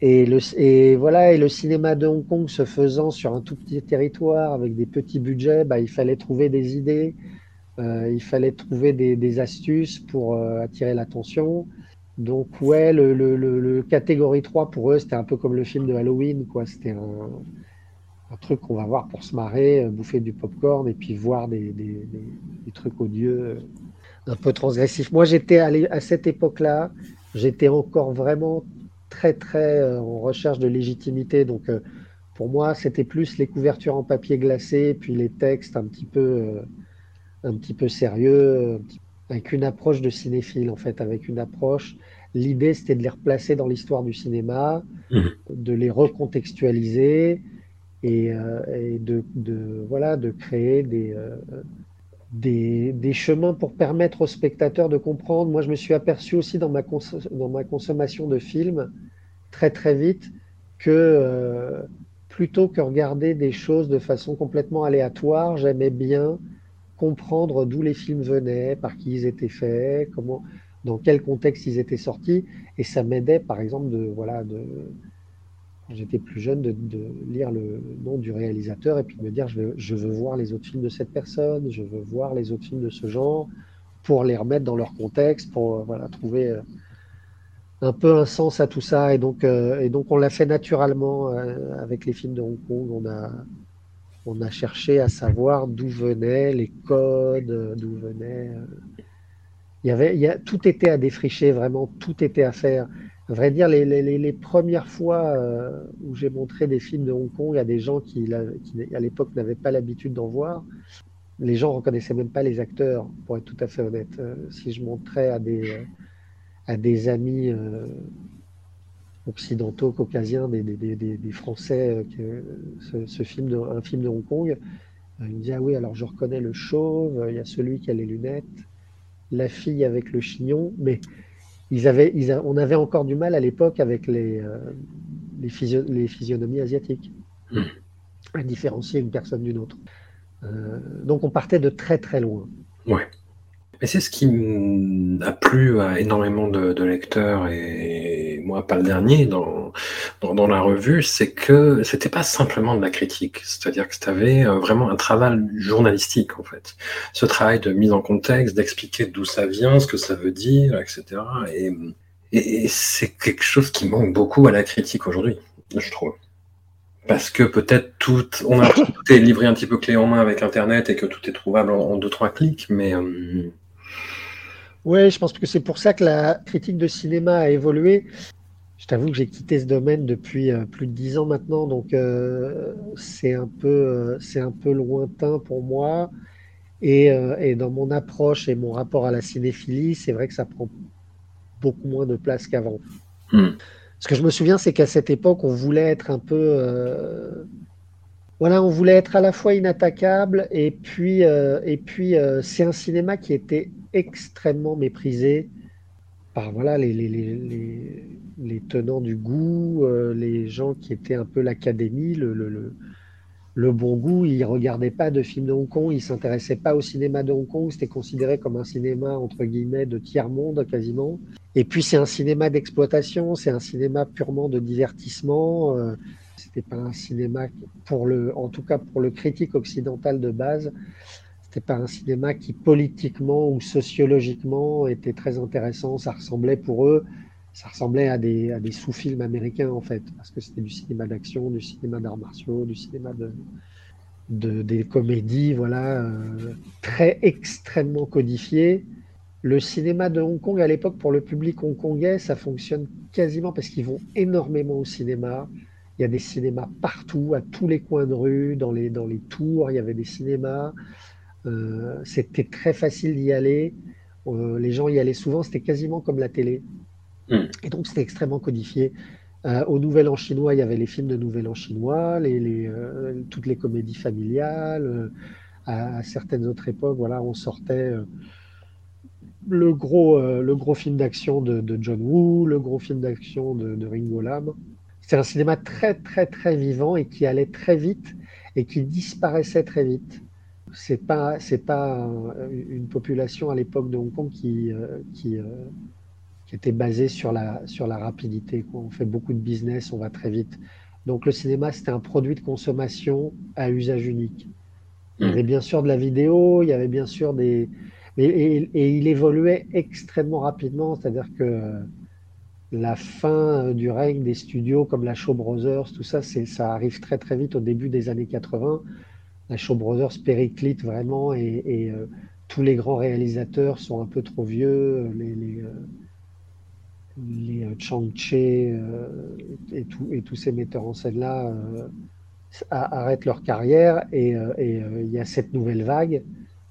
Et, le, et voilà, et le cinéma de Hong Kong se faisant sur un tout petit territoire avec des petits budgets, bah, il fallait trouver des idées, euh, il fallait trouver des, astuces pour euh, attirer l'attention. Donc ouais, le, catégorie 3 pour eux, c'était un peu comme le film de Halloween, quoi. C'était un, truc qu'on va voir pour se marrer, euh, bouffer du popcorn et puis voir des, trucs odieux, euh, un peu transgressifs. Moi, j'étais à cette époque-là, j'étais encore vraiment très très euh, en recherche de légitimité. Donc pour moi, c'était plus les couvertures en papier glacé, puis les textes un petit peu, un petit peu sérieux, avec une approche de cinéphile, en fait, avec une approche. L'idée, c'était de les replacer dans l'histoire du cinéma, mhm. de les recontextualiser et, euh, de, voilà, de créer euh, des, des, chemins pour permettre aux spectateurs de comprendre. Moi, je me suis aperçu aussi dans ma, dans ma consommation de films, très très vite, que euh, plutôt que regarder des choses de façon complètement aléatoire, j'aimais bien comprendre d'où les films venaient, par qui ils étaient faits, comment, dans quel contexte ils étaient sortis. Et ça m'aidait, par exemple, de, voilà, quand j'étais plus jeune, de, lire le nom du réalisateur et puis de me dire je veux, je veux voir les autres films de cette personne, je veux voir les autres films de ce genre, pour les remettre dans leur contexte, pour euh, voilà, trouver euh, un peu un sens à tout ça. Et donc, euh, et donc on l'a fait naturellement avec les films de Hong Kong. On a, on a cherché à savoir d'où venaient les codes, d'où venaient. Euh, y avait, tout était à défricher, vraiment, tout était à faire. À vrai dire, les, premières fois euh, où j'ai montré des films de Hong Kong à des gens qui, à l'époque, n'avaient pas l'habitude d'en voir, les gens ne reconnaissaient même pas les acteurs, pour être tout à fait honnête. Euh, si je montrais à des amis occidentaux, caucasiens, des, des, des, Français, euh, que ce, film de, un film de Hong Kong. Euh, il me dit Ah oui, alors je reconnais le chauve, il y a celui qui a les lunettes, la fille avec le chignon, mais ils avaient, ils on avait encore du mal à l'époque avec les, euh, les, les, physionomies asiatiques, hmm. à différencier une personne d'une autre. donc on partait de très très loin. Ouais. Et c'est ce qui a plu à énormément de, lecteurs et moi pas le dernier dans, dans, la revue, c'est que c'était pas simplement de la critique, c'est-à-dire que tu avais euh, vraiment un travail journalistique en fait. Ce travail de mise en contexte, d'expliquer d'où ça vient, ce que ça veut dire, etc. Et, et c'est quelque chose qui manque beaucoup à la critique aujourd'hui, je trouve parce que peut-être tout, on a tout est livré un petit peu clé en main avec Internet et que tout est trouvable en, deux trois clics, mais euh, oui, je pense que c'est pour ça que la critique de cinéma a évolué. Je t'avoue que j'ai quitté ce domaine depuis euh, plus de dix ans maintenant, donc euh, c'est un, peu, euh, c'est un peu lointain pour moi. Et, et, dans mon approche et mon rapport à la cinéphilie, c'est vrai que ça prend beaucoup moins de place qu'avant. Hmm. Ce que je me souviens, c'est qu'à cette époque, on voulait être un peu voilà, on voulait être à la fois inattaquable et puis, et puis c'est un cinéma qui était extrêmement méprisé par voilà, les, les, tenants du goût, euh, les gens qui étaient un peu l'académie, le, le, bon goût. Ils ne regardaient pas de films de Hong Kong, ils ne s'intéressaient pas au cinéma de Hong Kong. C'était considéré comme un cinéma, entre guillemets, de tiers-monde quasiment. Et puis c'est un cinéma d'exploitation, c'est un cinéma purement de divertissement. Euh, c'était pas un cinéma pour le, en tout cas pour le critique occidental de base, C'était pas un cinéma qui politiquement ou sociologiquement était très intéressant. Ça ressemblait pour eux, ça ressemblait à des, sous-films américains en fait, parce que c'était du cinéma d'action, du cinéma d'arts martiaux, du cinéma de, de des comédies, voilà, euh, très extrêmement codifiées. Le cinéma de Hong Kong à l'époque pour le public hongkongais, ça fonctionne quasiment parce qu'ils vont énormément au cinéma. Il y a des cinémas partout, à tous les coins de rue, dans les tours, il y avait des cinémas. Euh, c'était très facile d'y aller. Euh, les gens y allaient souvent, c'était quasiment comme la télé. Hmm. Et donc c'était extrêmement codifié. Euh, au Nouvel An chinois, il y avait les films de Nouvel An chinois, les, les, euh, toutes les comédies familiales. Euh, à, à certaines autres époques, voilà, on sortait le gros, le gros film d'action de, de John Woo, le gros film d'action de, de Ringo Lam. C'est un cinéma très très très vivant et qui allait très vite et qui disparaissait très vite. C'est pas c'est pas une population à l'époque de Hong Kong qui euh, qui, euh, qui était basée sur la sur la rapidité. quoi. On fait beaucoup de business, on va très vite. Donc le cinéma c'était un produit de consommation à usage unique. Il y avait bien sûr de la vidéo, il y avait bien sûr des et, et- et il évoluait extrêmement rapidement, c'est-à-dire que la fin euh, du règne des studios comme la Shaw Brothers, tout ça, ça arrive très très vite au début des années 80. La Shaw Brothers périclite vraiment et, euh, tous les grands réalisateurs sont un peu trop vieux. Les, euh, euh, Chang Che euh, et, tous ces metteurs en scène-là arrêtent leur carrière et il y a cette nouvelle vague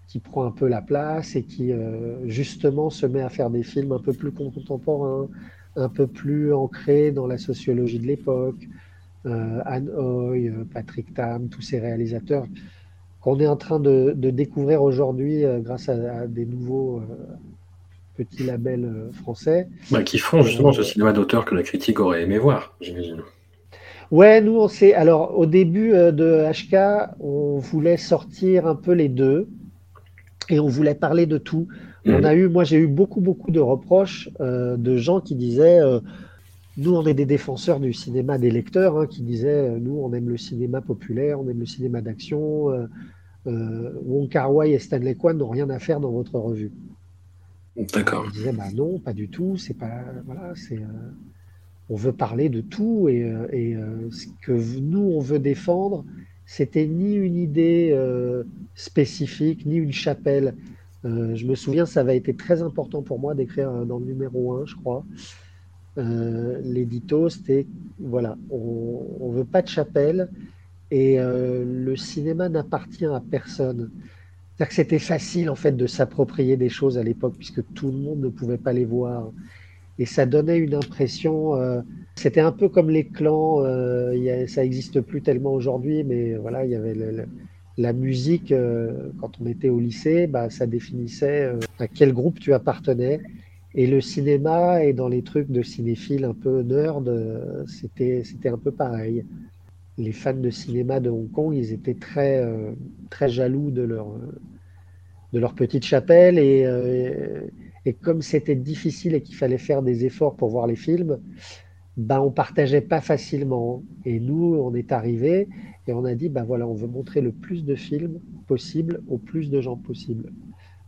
qui prend un peu la place et qui justement se met à faire des films un peu plus contemporains, un peu plus ancrés dans la sociologie de l'époque. Euh, Anne Hoy, euh, Patrick Tam, tous ces réalisateurs qu'on est en train de, de découvrir aujourd'hui euh, grâce à, à des nouveaux petits labels français. Bah, qui font justement ce cinéma d'auteur que la critique aurait aimé voir, j'imagine. Ouais, nous on sait. Alors au début de HK, on voulait sortir un peu les deux et on voulait parler de tout. On Mhm. a eu, moi j'ai eu beaucoup beaucoup de reproches euh, de gens qui disaient, euh, nous on est des défenseurs du cinéma des lecteurs, hein, qui disaient, euh, nous on aime le cinéma populaire, on aime le cinéma d'action. Euh, euh, Wong Kar Wai et Stanley Kwan n'ont rien à faire dans votre revue. D'accord. Je disais, bah non, pas du tout. C'est pas, voilà, c'est, on veut parler de tout et, et ce que nous on veut défendre, c'était ni une idée spécifique, ni une chapelle. Je me souviens, ça avait été très important pour moi d'écrire dans le numéro 1, je crois. Euh, L'édito, c'était, voilà, on, on veut pas de chapelle et euh, le cinéma n'appartient à personne. C'est-à-dire que c'était facile en fait de s'approprier des choses à l'époque puisque tout le monde ne pouvait pas les voir. Et ça donnait une impression, euh, c'était un peu comme les clans, ça n'existe plus tellement aujourd'hui, mais voilà, il y avait la musique, quand on était au lycée, bah, ça définissait à quel groupe tu appartenais. Et le cinéma et dans les trucs de cinéphiles un peu nerd, euh, c'était, c'était un peu pareil. Les fans de cinéma de Hong Kong, ils étaient très, euh, très jaloux de leur, de leur petite chapelle et, euh, et comme c'était difficile et qu'il fallait faire des efforts pour voir les films, ben on partageait pas facilement. Et nous, on est arrivé et on a dit, ben voilà, on veut montrer le plus de films possible au plus de gens possible,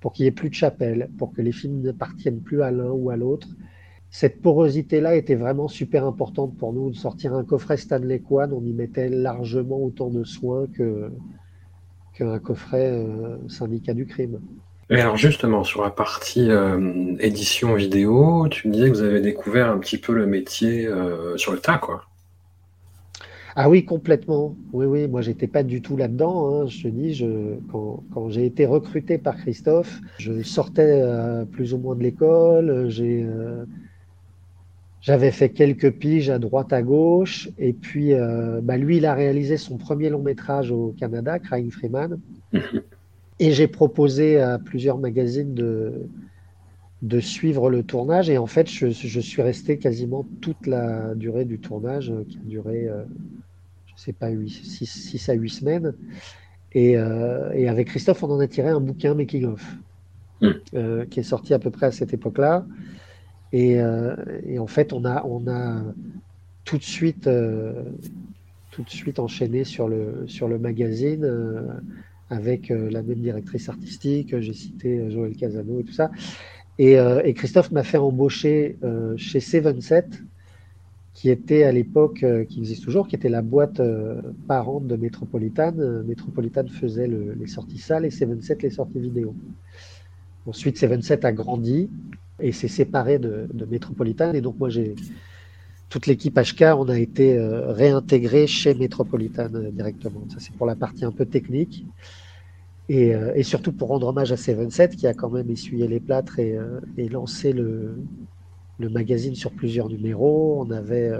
pour qu'il y ait plus de chapelle, pour que les films n'appartiennent plus à l'un ou à l'autre. Cette porosité-là était vraiment super importante pour nous. De sortir un coffret Stanley Kwan, on y mettait largement autant de soins que qu'un coffret euh, syndicat du crime. Et alors justement, sur la partie euh, édition vidéo, tu me disais que vous avez découvert un petit peu le métier euh, sur le tas, quoi. Ah oui, complètement. Oui, oui, moi j'étais pas du tout là-dedans. hein. Je te dis, je, quand, quand j'ai été recruté par Christophe, je sortais euh, plus ou moins de l'école. J'ai, euh, j'avais fait quelques piges à droite à gauche. Et puis, euh, bah, lui, il a réalisé son premier long métrage au Canada, Crying Freeman. Et j'ai proposé à plusieurs magazines de, de suivre le tournage. Et en fait, je, je suis resté quasiment toute la durée du tournage, qui a duré, sais pas, 6 à 8 semaines. Et, euh, et avec Christophe, on en a tiré un bouquin Making of, Mm. euh, qui est sorti à peu près à cette époque-là. Et, euh, et en fait, on a, on a tout de suite, euh, tout de suite enchaîné sur le, sur le magazine. avec la même directrice artistique. J'ai cité Joël Casano et tout ça. Et, et Christophe m'a fait embaucher chez Seven Set, qui était à l'époque, qui existe toujours, qui était la boîte parente de Metropolitan. Metropolitan faisait les sorties salles et Seven Set les sorties vidéo. Ensuite, Seven Set a grandi et s'est séparé de, Metropolitan. Et donc, moi, j'ai toute l'équipe HK, on a été euh, réintégré chez Metropolitan euh, directement. Ça, c'est pour la partie un peu technique. Et, euh, surtout pour rendre hommage à Seven Set, qui a quand même essuyé les plâtres et lancé le, le, magazine sur plusieurs numéros. On avait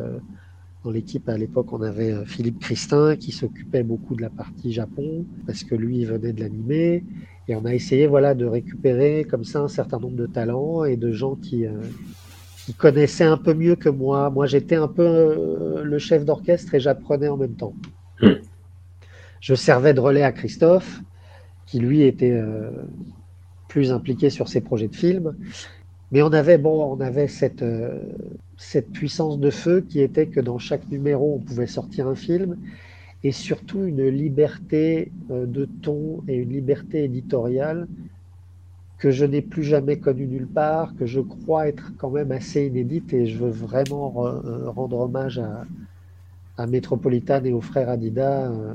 dans l'équipe à l'époque, on avait Philippe Christin qui s'occupait beaucoup de la partie Japon parce que lui il venait de l'animer. Et on a essayé voilà, de récupérer comme ça un certain nombre de talents et de gens qui, euh, qui connaissaient un peu mieux que moi. Moi, j'étais un peu euh, le chef d'orchestre et j'apprenais en même temps. Hmm. Je servais de relais à Christophe, qui lui était euh, plus impliqué sur ses projets de films. Mais on avait, bon, on avait cette, cette puissance de feu qui était que dans chaque numéro, on pouvait sortir un film et surtout une liberté euh, de ton et une liberté éditoriale que je n'ai plus jamais connue nulle part, que je crois être quand même assez inédite et je veux vraiment euh, rendre hommage à, à Metropolitan et aux frères Adida, euh,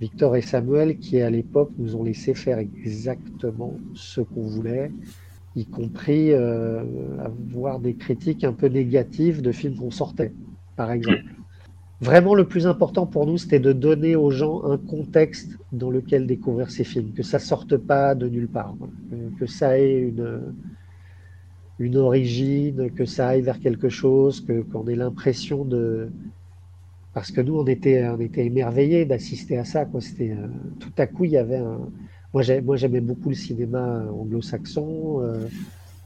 Victor et Samuel, qui à l'époque nous ont laissé faire exactement ce qu'on voulait, y compris avoir des critiques un peu négatives de films qu'on sortait, par exemple. Vraiment, le plus important pour nous, c'était de donner aux gens un contexte dans lequel découvrir ces films, que ça sorte pas de nulle part, que, ça ait une, une origine, que ça aille vers quelque chose, que qu'on ait l'impression de, parce que nous, on était, on était émerveillés d'assister à ça. C'était euh, tout à coup, il y avait un. Moi, j'aimais beaucoup le cinéma anglo-saxon. Euh,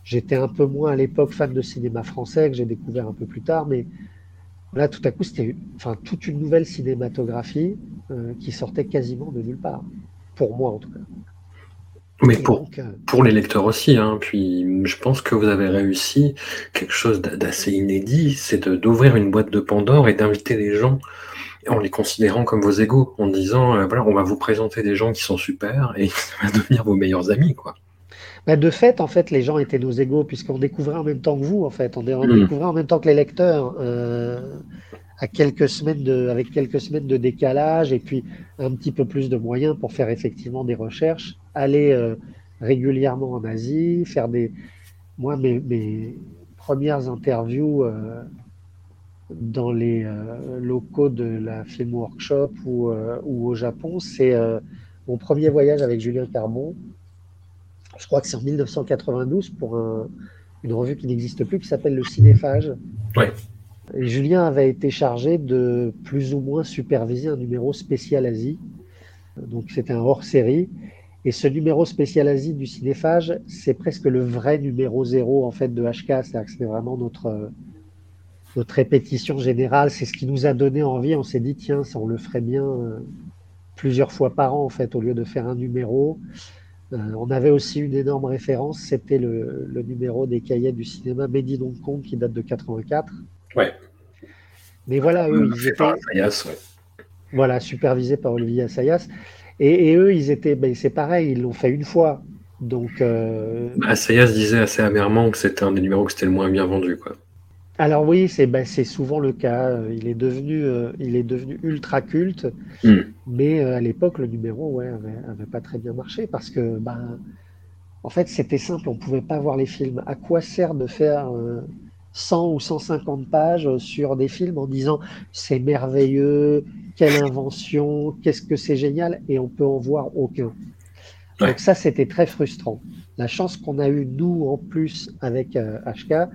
j'étais un peu moins à l'époque fan de cinéma français que j'ai découvert un peu plus tard, mais Là, tout à coup, c'était enfin, toute une nouvelle cinématographie euh, qui sortait quasiment de nulle part. Pour moi, en tout cas. Mais pour, euh, pour les lecteurs aussi. Hein. Puis, je pense que vous avez réussi quelque chose d'assez inédit, c'est d'ouvrir une boîte de Pandore et d'inviter les gens en les considérant comme vos égaux, en disant, euh, voilà, on va vous présenter des gens qui sont super et ça va devenir vos meilleurs amis, quoi. Bah, de fait, en fait, les gens étaient nos égaux, puisqu'on découvrait en même temps que vous, en fait. On, hmm. découvrait en même temps que les lecteurs, euh, à quelques semaines de, avec quelques semaines de décalage, et puis un petit peu plus de moyens pour faire effectivement des recherches, aller euh, régulièrement en Asie, faire des. Moi, mes, premières interviews dans les locaux de la Film Workshop ou, ou au Japon, c'est mon premier voyage avec Julien Carbon je crois que c'est en 1992 pour une revue qui n'existe plus, qui s'appelle le Cinéphage. Et Julien avait été chargé de plus ou moins superviser un numéro spécial Asie. Donc c'était un hors-série. Et ce numéro spécial Asie du Cinéphage, c'est presque le vrai numéro zéro en fait de HK. C'est-à-dire que c'était vraiment notre, notre répétition générale. C'est ce qui nous a donné envie. On s'est dit, tiens, ça, on le ferait bien euh, plusieurs fois par an en fait, au lieu de faire un numéro. Euh, on avait aussi une énorme référence, c'était le, numéro des cahiers du cinéma in Hong Kong qui date de 84. Ouais. Mais voilà, eux, ils étaient. Voilà, supervisé par Olivier Assayas. Et, eux, ils étaient. Ben, c'est pareil, ils l'ont fait une fois. Donc. Euh... Assayas disait assez amèrement que c'était un des numéros que c'était le moins bien vendu, quoi. Alors oui, c'est ben, souvent le cas. Euh, il est devenu, euh, il est devenu ultra culte, hmm. mais euh, à l'époque, le numéro ouais, avait, pas très bien marché parce que, ben, en fait, c'était simple, on pouvait pas voir les films. À quoi sert de faire 100 ou 150 pages sur des films en disant c'est merveilleux, quelle invention, qu'est-ce que c'est génial, et on peut en voir aucun. Donc ça, c'était très frustrant. La chance qu'on a eue, nous, en plus, avec HK,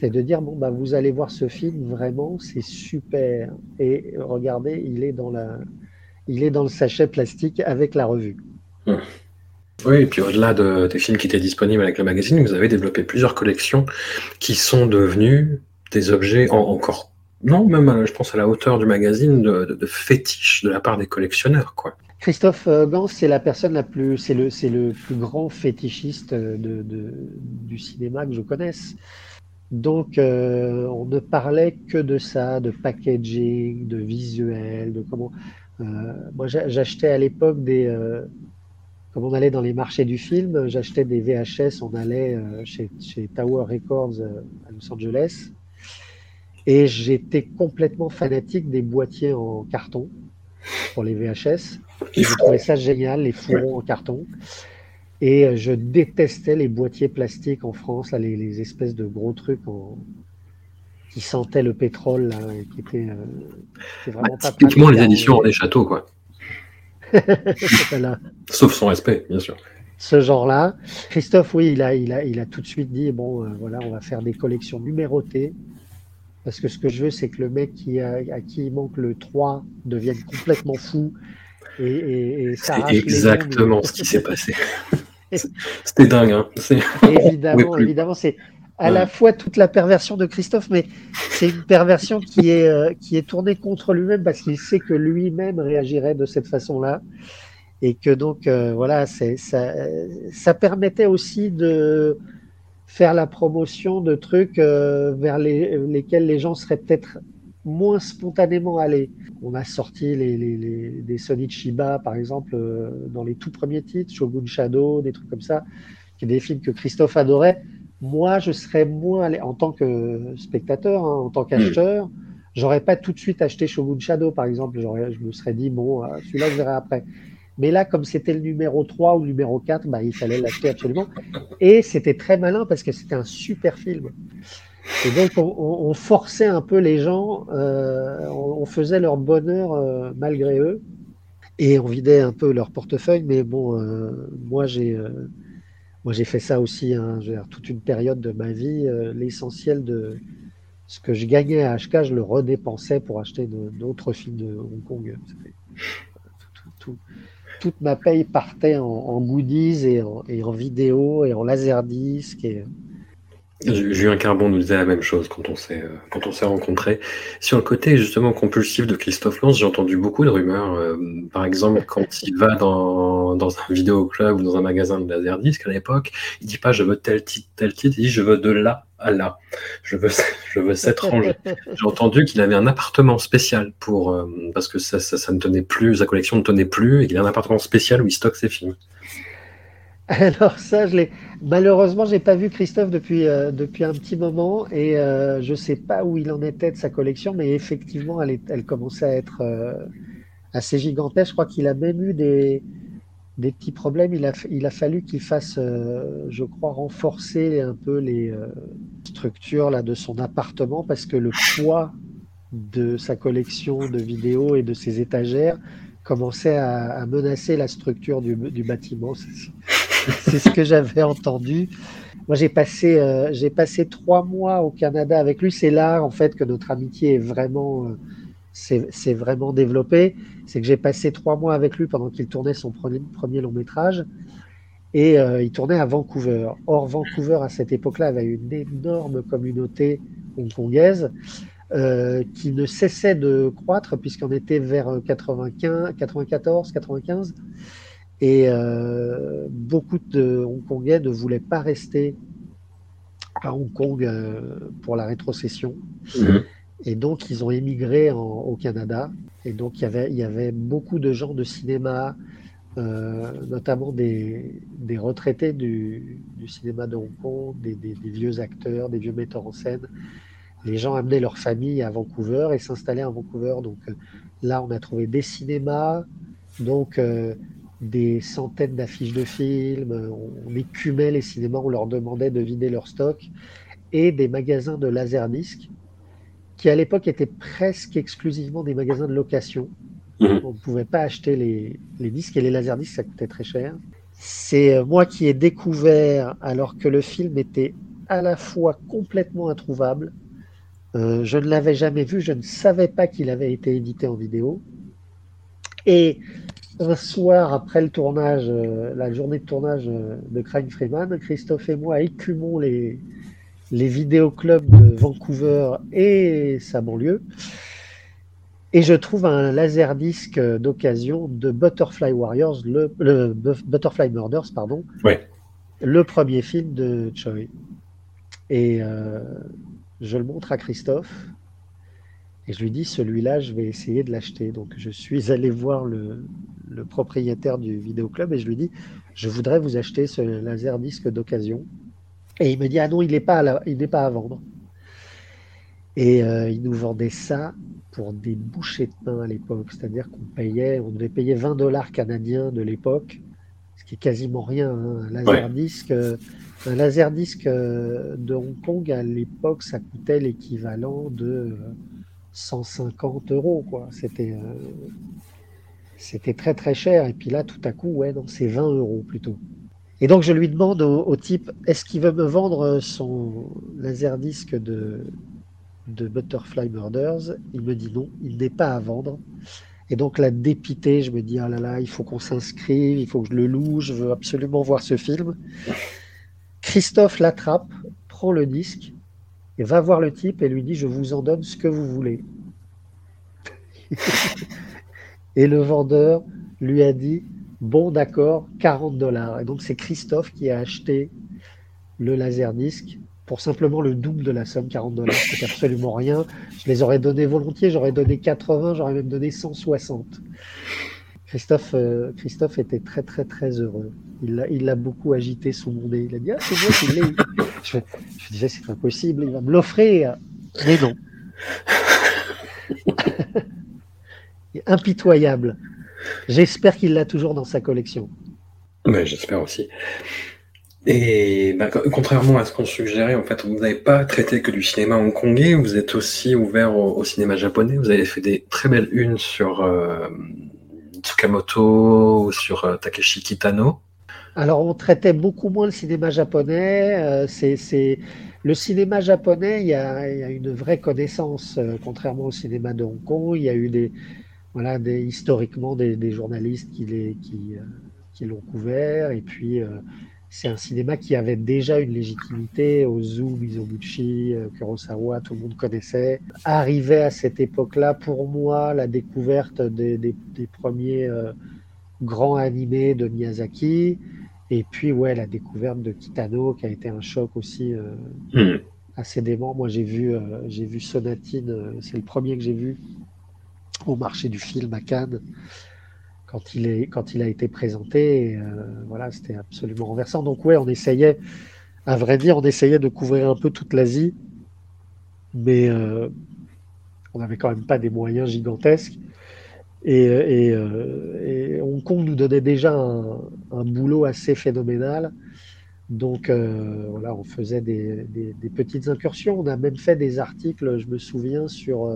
c'est de dire bon bah vous allez voir ce film vraiment c'est super et regardez il est dans la il est dans le sachet plastique avec la revue. Hum. Oui, et puis au-delà de, des films qui étaient disponibles avec le magazine, vous avez développé plusieurs collections qui sont devenues des objets encore, non, même je pense à la hauteur du magazine, de, de, fétiche de la part des collectionneurs. quoi. Christophe euh, Gans, c'est la personne la plus, c'est le, c'est le plus grand fétichiste de, de, du cinéma que je connaisse. Donc, euh, on ne parlait que de ça, de packaging, de visuel, de comment. moi, j'achetais à l'époque des. comme on allait dans les marchés du film, j'achetais des VHS, on allait chez, chez, Tower Records à Los Angeles. Et j'étais complètement fanatique des boîtiers en carton pour les VHS. je trouvais ça génial, les fourrons en carton. Et euh, je détestais les boîtiers plastiques en France, là, les, espèces de gros trucs en... qui sentaient le pétrole, là, qui étaient, euh, vraiment pas Typiquement les éditions des châteaux, quoi. Sauf son respect, bien sûr. Ce genre-là. Christophe, oui, il a, il, a, il a tout de suite dit bon, euh, voilà, on va faire des collections numérotées. Parce que ce que je veux, c'est que le mec qui a, à qui il manque le 3 devienne complètement fou. Et, et, c'est exactement ce qui s'est passé. C'était dingue. Hein. Évidemment, évidemment, c'est à la fois toute la perversion de Christophe, mais c'est une perversion qui est, euh, qui est tournée contre lui-même parce qu'il sait que lui-même réagirait de cette façon-là. Et que donc, euh, voilà, ça, ça permettait aussi de faire la promotion de trucs euh, vers lesquels les gens seraient peut-être moins spontanément allés. On a sorti les, les, des Sonic Shiba, par exemple, euh, dans les tout premiers titres, Shogun Shadow, des trucs comme ça, qui sont des films que Christophe adorait. Moi, je serais moins allé, en tant que spectateur, hein, en tant qu'acheteur, j'aurais pas tout de suite acheté Shogun Shadow, par exemple. Je me serais dit, bon, euh, celui-là, je verrai après. Mais là, comme c'était le numéro 3 ou le numéro 4, bah, il fallait l'acheter absolument. Et c'était très malin parce que c'était un super film. Et donc, on, forçait un peu les gens, euh, on, faisait leur bonheur euh, malgré eux, et on vidait un peu leur portefeuille. Mais bon, euh, moi, j'ai moi j'ai fait ça aussi, hein, toute une période de ma vie. L'essentiel de ce que je gagnais à HK, je le redépensais pour acheter d'autres films de Hong Kong. toute ma paye partait en, goodies et en, et en, vidéo et en laserdisc. Et, Julien Carbon nous disait la même chose quand on s'est euh, quand on s'est rencontrés. Sur le côté justement compulsif de Christophe Lance, j'ai entendu beaucoup de rumeurs. Euh, par exemple, quand il va dans, dans un vidéoclub ou dans un magasin de laserdisc à l'époque, il dit pas je veux tel titre, tel titre, il dit je veux de là à là. Je veux je veux cette rangée. J'ai entendu qu'il avait un appartement spécial pour euh, parce que ça, ça, ça, ne tenait plus, sa collection ne tenait plus et qu'il a un appartement spécial où il stocke ses films. Alors ça, je l'ai. Malheureusement, j'ai pas vu Christophe depuis euh, depuis un petit moment et euh, je sais pas où il en était de sa collection, mais effectivement, elle, elle commençait à être euh, assez gigantesque. Je crois qu'il a même eu des des petits problèmes. Il a il a fallu qu'il fasse, je crois, renforcer un peu les structures là de son appartement parce que le poids de sa collection de vidéos et de ses étagères commençait à, à menacer la structure du, du bâtiment. c'est ce que j'avais entendu. Moi, j'ai passé, euh, passé trois mois au Canada avec lui. C'est là, en fait, que notre amitié est vraiment, euh, vraiment développée. C'est que j'ai passé trois mois avec lui pendant qu'il tournait son premier, premier long métrage. Et euh, il tournait à Vancouver. Or, Vancouver, à cette époque-là, avait une énorme communauté hongkongaise qui ne cessait de croître, puisqu'on était vers 95, 94, 95. Et euh, beaucoup de Hongkongais ne voulaient pas rester à Hong Kong euh, pour la rétrocession. Mhm. Et donc, ils ont émigré au Canada. Et donc, il y avait, il y avait beaucoup de gens de cinéma, euh, notamment des, des retraités du, du, cinéma de Hong Kong, des, des, des, vieux acteurs, des vieux metteurs en scène. Les gens amenaient leur famille à Vancouver et s'installaient à Vancouver. Donc là, on a trouvé des cinémas. Donc, des centaines d'affiches de films, on écumait les cinémas, on leur demandait de vider leur stock, et des magasins de laserdisc, qui à l'époque étaient presque exclusivement des magasins de location. Mhm. On ne pouvait pas acheter les, disques, et les laserdiscs, ça coûtait très cher. C'est euh, moi qui ai découvert, alors que le film était à la fois complètement introuvable, euh, je ne l'avais jamais vu, je ne savais pas qu'il avait été édité en vidéo, et un soir après le tournage, euh, la journée de tournage euh, de Crime Freeman, Christophe et moi écumons les, les vidéoclubs de Vancouver et sa banlieue. Et je trouve un laserdisc d'occasion de Butterfly Warriors, le, Butterfly Murders, pardon, le premier film de Choi. Et euh, je le montre à Christophe. Et je lui dis, celui-là, je vais essayer de l'acheter. Donc je suis allé voir le, le propriétaire du vidéoclub et je lui dis, je voudrais vous acheter ce laser disque d'occasion. Et il me dit, ah non, il n'est pas, à il n'est pas à vendre. Et euh, il nous vendait ça pour des bouchées de pain à l'époque. C'est-à-dire qu'on payait, on devait payer 20 dollars canadiens de l'époque, ce qui est quasiment rien. hein. Un laser disque, euh, un laser disque euh, de Hong Kong à l'époque, ça coûtait l'équivalent de euh, 150 euros. Quoi. C'était, c'était très très cher. Et puis là, tout à coup, ouais, non, c'est 20 euros plutôt. Et donc je lui demande au, type, est-ce qu'il veut me vendre son laser disque de, de Butterfly Murders? Il me dit non, il n'est pas à vendre. Et donc là, dépité, je me dis, ah là là, il faut qu'on s'inscrive, il faut que je le loue, je veux absolument voir ce film. Christophe l'attrape, prend le disque, et va voir le type et lui dit, je vous en donne ce que vous voulez. et le vendeur lui a dit, bon d'accord, 40 dollars. Et donc c'est Christophe qui a acheté le laserdisc pour simplement le double de la somme, 40 dollars, c'est absolument rien. Je les aurais donnés volontiers, j'aurais donné 80, j'aurais même donné 160. Christophe, euh, Christophe était très très très heureux. Il l'a il beaucoup agité sous mon nez. Il a dit Ah, c'est moi qui l'ai. Je, je disais C'est impossible, il va me l'offrir. Mais non. Impitoyable. J'espère qu'il l'a toujours dans sa collection. Ouais, j'espère aussi. Et bah, co- contrairement à ce qu'on suggérait, en fait, vous n'avez pas traité que du cinéma hongkongais, vous êtes aussi ouvert au, au cinéma japonais. Vous avez fait des très belles unes sur euh, Tsukamoto ou sur euh, Takeshi Kitano. Alors, on traitait beaucoup moins le cinéma japonais. euh, c'est. Le cinéma japonais, il y y a une vraie connaissance, euh, contrairement au cinéma de Hong Kong. Il y a eu des, voilà, des, historiquement des, des journalistes qui, qui, euh, qui l'ont couvert. Et puis, euh, c'est un cinéma qui avait déjà une légitimité. Ozu, Mizoguchi, euh, Kurosawa, tout le monde connaissait. Arrivé à cette époque-là, pour moi, la découverte des, des, des premiers euh, grands animés de Miyazaki. Et puis, ouais, la découverte de Kitano, qui a été un choc aussi euh, Hmm. assez dément. Moi, j'ai vu, euh, j'ai vu Sonatine, c'est le premier que j'ai vu au marché du film à Cannes quand il, est, quand il a été présenté. Euh, voilà, c'était absolument renversant. Donc, ouais, on essayait, à vrai dire, on essayait de couvrir un peu toute l'Asie, mais euh, on n'avait quand même pas des moyens gigantesques. Et, euh, Hong Kong nous donnait déjà un, boulot assez phénoménal. Donc voilà, on faisait des, des- petites incursions. On a même fait des articles, je me souviens, sur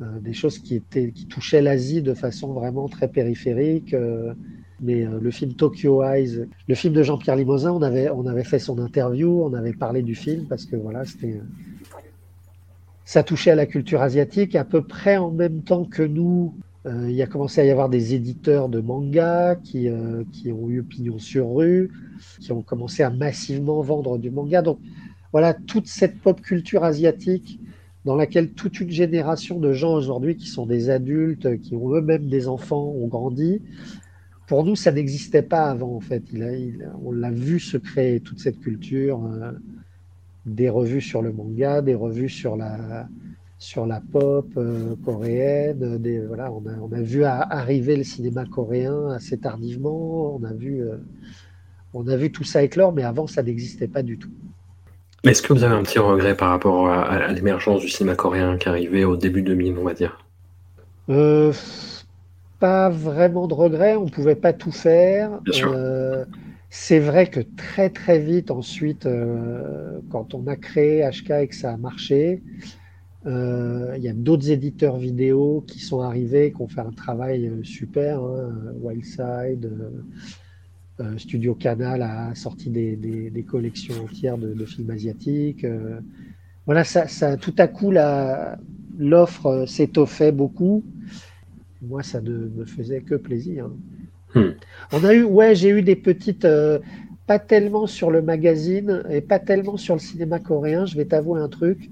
des choses qui touchaient l'Asie de façon vraiment très périphérique. euh, mais euh, le film Tokyo Eyes, le film de Jean-Pierre Limousin, on avait on avait fait son interview, on avait parlé du film parce que voilà, c'était ça touchait à la culture asiatique à peu près en même temps que nous. euh, il y a commencé à y avoir des éditeurs de manga qui, euh, qui ont eu pignon sur rue, qui ont commencé à massivement vendre du manga. Donc voilà, toute cette pop culture asiatique dans laquelle toute une génération de gens aujourd'hui qui sont des adultes, qui ont eux-mêmes des enfants, ont grandi. Pour nous, ça n'existait pas avant, en fait. On l'a vu se créer, toute cette culture, euh, des revues sur le manga, des revues sur la, sur la pop euh, coréenne. Voilà, on, a, on a vu arriver le cinéma coréen assez tardivement. On a vu, euh, on a vu tout ça éclore, mais avant, ça n'existait pas du tout. Est-ce que vous avez un petit regret par rapport à, à l'émergence du cinéma coréen qui arrivait au début 2000, on va dire? Euh, pas vraiment de regret, on pouvait pas tout faire. Bien sûr. Euh, c'est vrai que très très vite ensuite, euh, quand on a créé HK et que ça a marché, il y a d'autres éditeurs vidéo qui sont arrivés, qui ont fait un travail super. hein. Wildside, Studio Canal a sorti des, des- des collections entières de, de films asiatiques. euh. voilà, ça, ça, tout à coup, la- l'offre euh, s'étoffait beaucoup. Moi, ça ne me faisait que plaisir. Hmm. On a eu, ouais, j'ai eu des petites, euh, pas tellement sur le magazine et pas tellement sur le cinéma coréen. Je vais t'avouer un truc.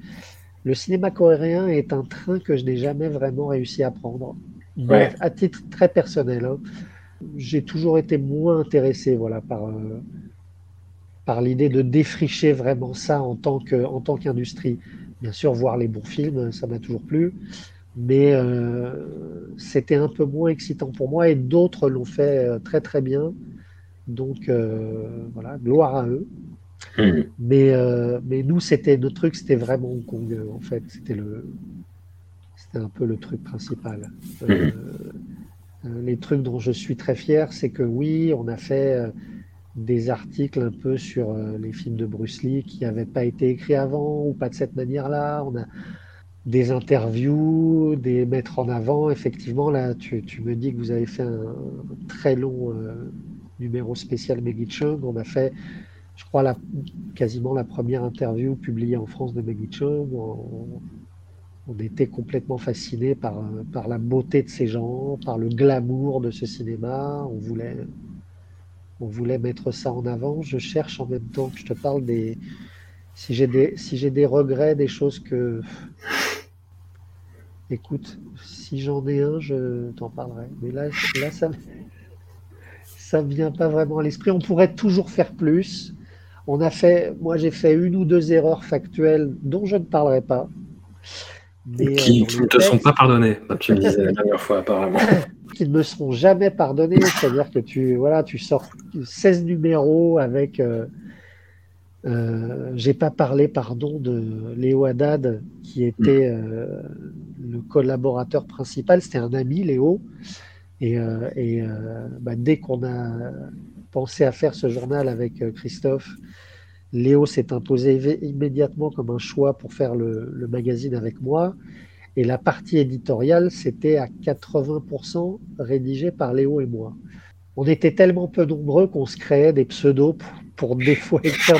Le cinéma coréen est un train que je n'ai jamais vraiment réussi à prendre. Ouais. à titre très personnel, hein. J'ai toujours été moins intéressé, voilà, par, euh, par l'idée de défricher vraiment ça en tant que, en tant qu'industrie. bien sûr, voir les bons films, ça m'a toujours plu. Mais c'était un peu moins excitant pour moi et d'autres l'ont fait très très bien. Donc voilà, gloire à eux. Hmm. Mais, mais nous, c'était notre truc, c'était vraiment Hong Kong en fait. C'était le, c'était un peu le truc principal. Hmm. Les trucs dont je suis très fier, c'est que oui, on a fait des articles un peu sur euh, les films de Bruce Lee qui n'avaient pas été écrits avant ou pas de cette manière-là. On a des interviews, des mettre en avant. Effectivement, là, tu, me dis que vous avez fait un, très long euh, numéro spécial Maggie Chung. On a fait, je crois, quasiment la première interview publiée en France de Maggie Chung. On était complètement fascinés par, par la beauté de ces gens, par le glamour de ce cinéma. On voulait on voulait mettre ça en avant. Je cherche en même temps que je te parle des. Si j'ai des, si des regrets, des choses que. Écoute, si j'en ai un, je t'en parlerai. Mais là, là ça ça ne vient pas vraiment à l'esprit. On pourrait toujours faire plus. On a fait, moi j'ai fait une ou deux erreurs factuelles dont je ne parlerai pas. Qui euh, ne te sont pas pardonnées, tu me disais la dernière fois apparemment. qui ne me seront jamais pardonnés. C'est-à-dire que tu, voilà, tu sors 16 numéros avec. Euh, euh, j'ai pas parlé, pardon, de Léo Haddad, qui était mm. euh, le collaborateur principal. C'était un ami, Léo. Et, et bah, dès qu'on a pensé à faire ce journal avec Christophe, Léo s'est imposé immédiatement comme un choix pour faire le, magazine avec moi. Et la partie éditoriale, c'était à 80% rédigé par Léo et moi. On était tellement peu nombreux qu'on se créait des pseudos pour, des fois écrire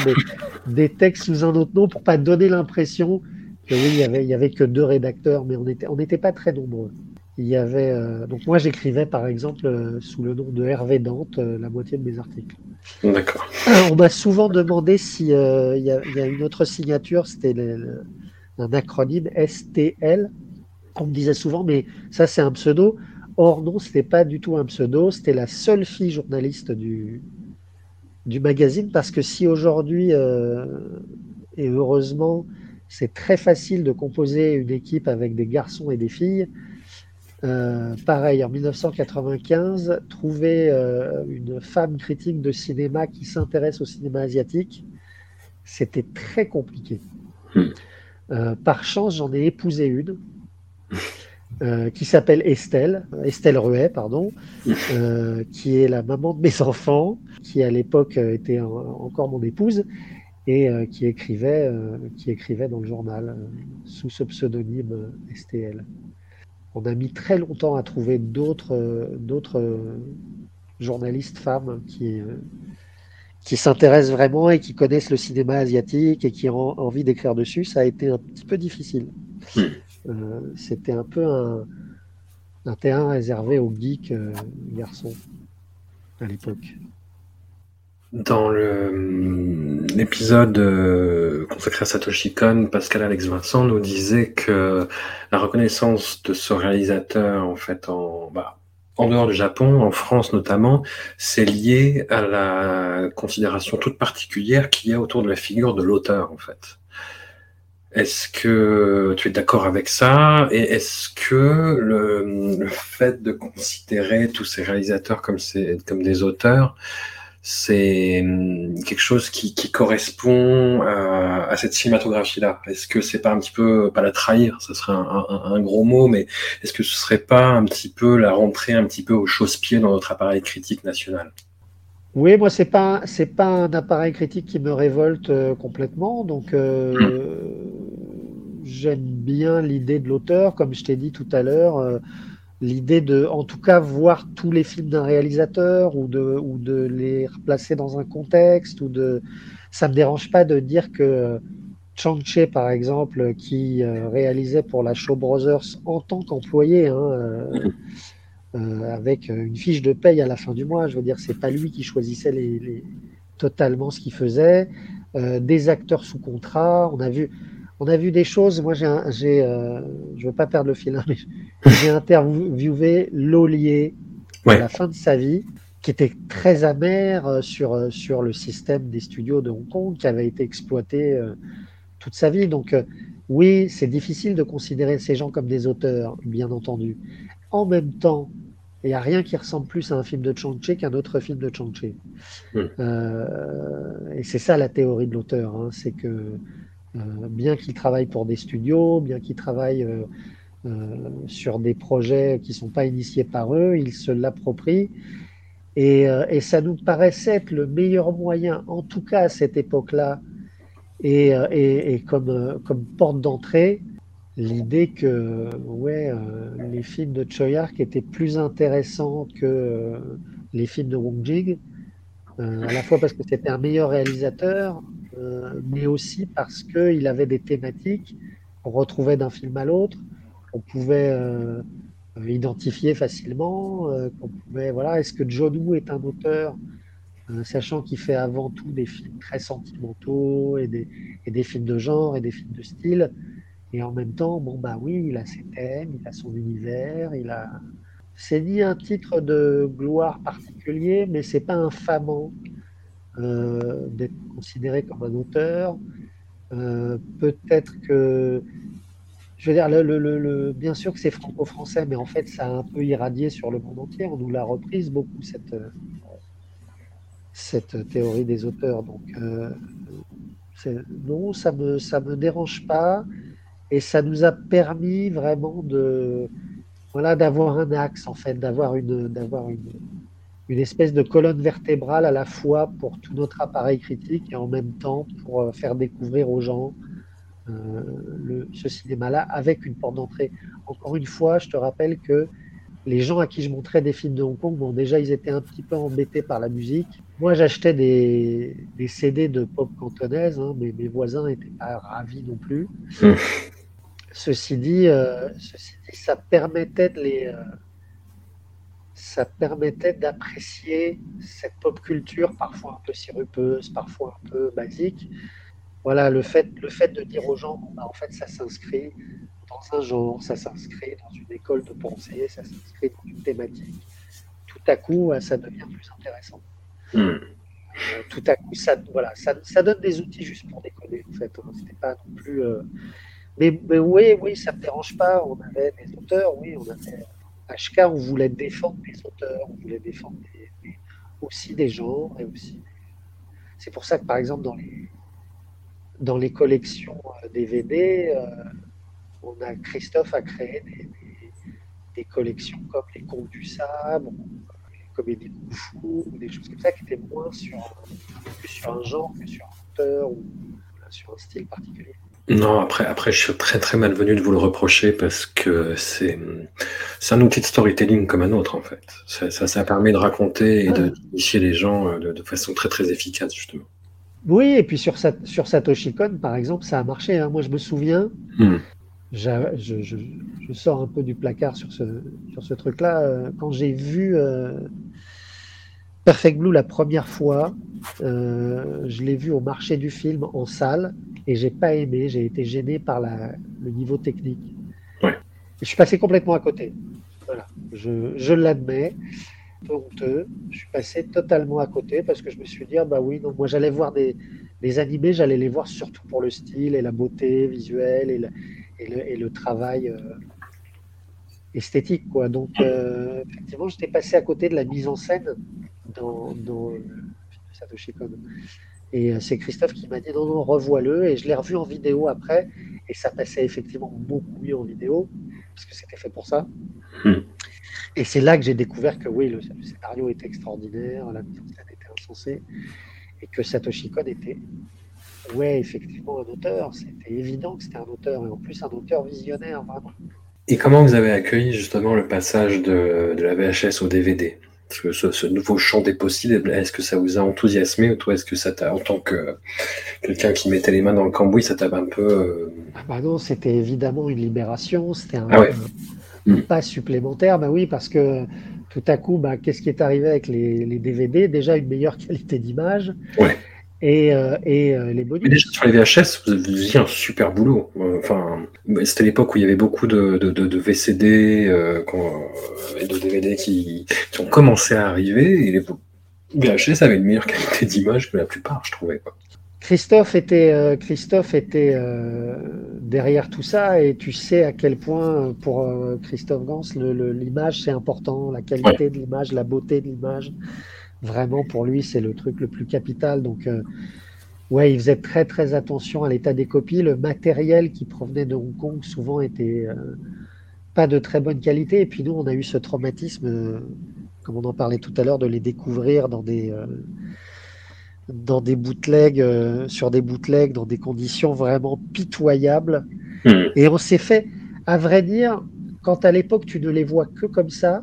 des, textes sous un autre nom pour pas donner l'impression que oui, il y avait, que deux rédacteurs, mais on n'était on n'était pas très nombreux. Il y avait euh, donc moi j'écrivais par exemple euh, sous le nom de Hervé Dante euh, la moitié de mes articles. D'accord. on m'a souvent demandé si il y, a, y, a une autre signature, c'était un acronyme STL on me disait souvent, mais ça c'est un pseudo. Or non, ce n'était pas du tout un pseudo, c'était la seule fille journaliste du, du magazine, parce que si aujourd'hui, et heureusement, c'est très facile de composer une équipe avec des garçons et des filles, euh, pareil, en 1995, trouver euh, une femme critique de cinéma qui s'intéresse au cinéma asiatique, c'était très compliqué. Hmm. par chance, j'en ai épousé une euh, qui s'appelle Estelle, Estelle Ruet, pardon, euh, qui est la maman de mes enfants, qui à l'époque était encore mon épouse et euh, qui écrivait, qui écrivait dans le journal sous ce pseudonyme STL. On a mis très longtemps à trouver d'autres, d'autres journalistes femmes qui, qui s'intéressent vraiment et qui connaissent le cinéma asiatique et qui ont envie d'écrire dessus. Ça a été un petit peu difficile. Euh, c'était un peu un, terrain réservé aux geeks euh, garçons à l'époque. Dans l'épisode euh, consacré à Satoshi Kon, Pascal Alex Vincent nous disait que la reconnaissance de ce réalisateur, en fait, en, bah, en dehors du Japon, en France notamment, c'est lié à la considération toute particulière qu'il y a autour de la figure de l'auteur, en fait. Est-ce que tu es d'accord avec ça? Et est-ce que le, fait de considérer tous ces réalisateurs comme, comme des auteurs, c'est hum, quelque chose qui, correspond à, cette cinématographie-là. Est-ce que c'est pas un petit peu, pas la trahir, ce serait un, gros mot, mais est-ce que ce serait pas un petit peu la rentrée un petit peu au chausse-pied dans notre appareil critique national? Oui, moi c'est pas c'est pas un appareil critique qui me révolte euh, complètement, donc euh, j'aime bien l'idée de l'auteur, comme je t'ai dit tout à l'heure, euh, l'idée de, en tout cas, voir tous les films d'un réalisateur ou de ou de les replacer dans un contexte ou de, ça me dérange pas de dire que Chang Che, par exemple, qui réalisait pour la Show Brothers en tant qu'employé. Hein, euh, avec une fiche de paye à la fin du mois. Je veux dire, c'est pas lui qui choisissait les, totalement ce qu'il faisait. Euh, des acteurs sous contrat. On a vu, on a vu des choses. Moi, j'ai, j'ai euh, je veux pas perdre le fil, hein, mais j'ai interviewé Lolier à la fin de sa vie, qui était très amer sur sur le système des studios de Hong Kong, qui avait été exploité toute sa vie. Donc oui, c'est difficile de considérer ces gens comme des auteurs, bien entendu. En même temps, il n'y a rien qui ressemble plus à un film de Chang-Chi qu'un autre film de Chang-Chi. Hmm. Euh, et c'est ça la théorie de l'auteur, hein, c'est que euh, bien qu'il travaille pour des studios, bien qu'il travaille euh, euh, sur des projets qui ne sont pas initiés par eux, il se l'approprie. Et, euh, ça nous paraissait être le meilleur moyen, en tout cas à cette époque-là, et, euh, comme, euh, porte d'entrée, l'idée que ouais, euh, les films de Choi Ark étaient plus intéressants que euh, les films de Wong Jing, euh, à la fois parce que c'était un meilleur réalisateur, euh, mais aussi parce qu'il avait des thématiques qu'on retrouvait d'un film à l'autre, qu'on pouvait euh, euh, identifier facilement, euh, qu'on pouvait voilà, est-ce que John Woo est un auteur euh, sachant qu'il fait avant tout des films très sentimentaux et des, et des films de genre et des films de style. Et en même temps, bon, bah oui, il a ses thèmes, il a son univers, il a. C'est ni un titre de gloire particulier, mais c'est pas infamant euh, d'être considéré comme un auteur. Euh, Peut-être que. Je veux dire, le, le- le- bien sûr que c'est franco-français, mais en fait, ça a un peu irradié sur le monde entier. On nous l'a reprise beaucoup, cette, euh, cette théorie des auteurs. Donc, euh, non, ça me, ça me dérange pas. Et ça nous a permis vraiment de, voilà, d'avoir un axe, en fait, d'avoir une, d'avoir une, une espèce de colonne vertébrale à la fois pour tout notre appareil critique et en même temps pour euh, faire découvrir aux gens euh, le, ce cinéma-là avec une porte d'entrée. Encore une fois, je te rappelle que les gens à qui je montrais des films de Hong Kong, bon, déjà, ils étaient un petit peu embêtés par la musique. Moi, j'achetais des, des CD de pop cantonaise, hein, mais mes voisins n'étaient pas ravis non plus. Mm. Ceci dit, euh, ceci dit, ça permettait de les, euh, ça permettait d'apprécier cette pop culture parfois un peu sirupeuse, parfois un peu basique. Voilà, le fait, le fait de dire aux gens, bah, en fait, ça s'inscrit dans un genre, ça s'inscrit dans une école de pensée, ça s'inscrit dans une thématique. Tout à coup, euh, ça devient plus intéressant. Hmm. Euh, tout à coup, ça, voilà, ça, ça donne des outils juste pour déconner, en fait. hein. C'était pas non plus. euh, Mais, mais oui, oui, ça me dérange pas. On avait des auteurs, oui, on avait. HK, on voulait défendre des auteurs, on voulait défendre aussi des genres et aussi. C'est pour ça que, par exemple, dans les, les collections euh, DVD, euh, on a Christophe a créé des, collections comme les Contes du Sabre, les comédies de Kung Fu, ou des choses comme ça qui étaient moins sur, sur un genre que sur un auteur ou sur un style particulier. Non, après, après, je suis très très malvenu de vous le reprocher parce que c'est un outil de storytelling comme un autre en fait. Ça, ça, ça permet de raconter et de- d'initier les gens euh, de, de façon très très efficace justement. Oui, et puis sur, Sat- sur Satoshi Kon, par exemple, ça a marché. hein. Moi, je me souviens, Hmm. je, je- je sors un peu du placard sur ce, sur ce truc-là. euh, quand j'ai vu euh, Perfect Blue la première fois, euh, je l'ai vu au marché du film en salle et j'ai pas aimé. J'ai été gêné par la, le niveau technique. Ouais. Je suis passé complètement à côté. Voilà, je, je l'admets. Un peu honteux. Je suis passé totalement à côté parce que je me suis dit, ah bah oui, non, moi j'allais voir des, des animés, j'allais les voir surtout pour le style et la beauté visuelle et le, et le, et le travail euh, esthétique. Quoi. Donc, euh, effectivement, j'étais passé à côté de la mise en scène dans, dans le film de Satoshi Kon. Et euh, c'est Christophe qui m'a dit non, non, revois-le. Et je l'ai revu en vidéo après. Et ça passait effectivement beaucoup mieux en vidéo, parce que c'était fait pour ça. Hmm. Et c'est là que j'ai découvert que oui, le, le scénario était extraordinaire, la mise en scène était insensée, et que Satoshi Kon était, ouais, effectivement un auteur. C'était évident que c'était un auteur, et en plus un auteur visionnaire, vraiment. Et comment vous avez accueilli justement le passage de, de la VHS au DVD Parce que ce, ce nouveau champ des possibles, est-ce que ça vous a enthousiasmé ou toi, est-ce que ça t'a, en tant que quelqu'un qui mettait les mains dans le cambouis, ça t'a un peu... euh, Ah bah non, c'était évidemment une libération, c'était un, Ah ouais. un Mm. pas supplémentaire. Bah oui, parce que tout à coup, bah, qu'est-ce qui est arrivé avec les, les DVD Déjà une meilleure qualité d'image Ouais. Et, euh, et euh, les Mais bonus. déjà sur les VHS, vous faisiez un super boulot. Enfin, c'était l'époque où il y avait beaucoup de, de, de, de VCD euh, et de DVD qui, qui ont commencé à arriver. Et les VHS avaient une meilleure qualité d'image que la plupart, je trouvais. Quoi. Christophe était, Christophe était derrière tout ça et tu sais à quel point pour Christophe Gans l'image c'est important, la qualité de l'image, la beauté de l'image. Vraiment pour lui c'est le truc le plus capital. Donc ouais, il faisait très très attention à l'état des copies. Le matériel qui provenait de Hong Kong souvent était pas de très bonne qualité. Et puis nous on a eu ce traumatisme, comme on en parlait tout à l'heure, de les découvrir dans des dans des bootlegs, euh, sur des bootlegs, dans des conditions vraiment pitoyables. Hmm. Et on s'est fait, à vrai dire, quand à l'époque tu ne les vois que comme ça,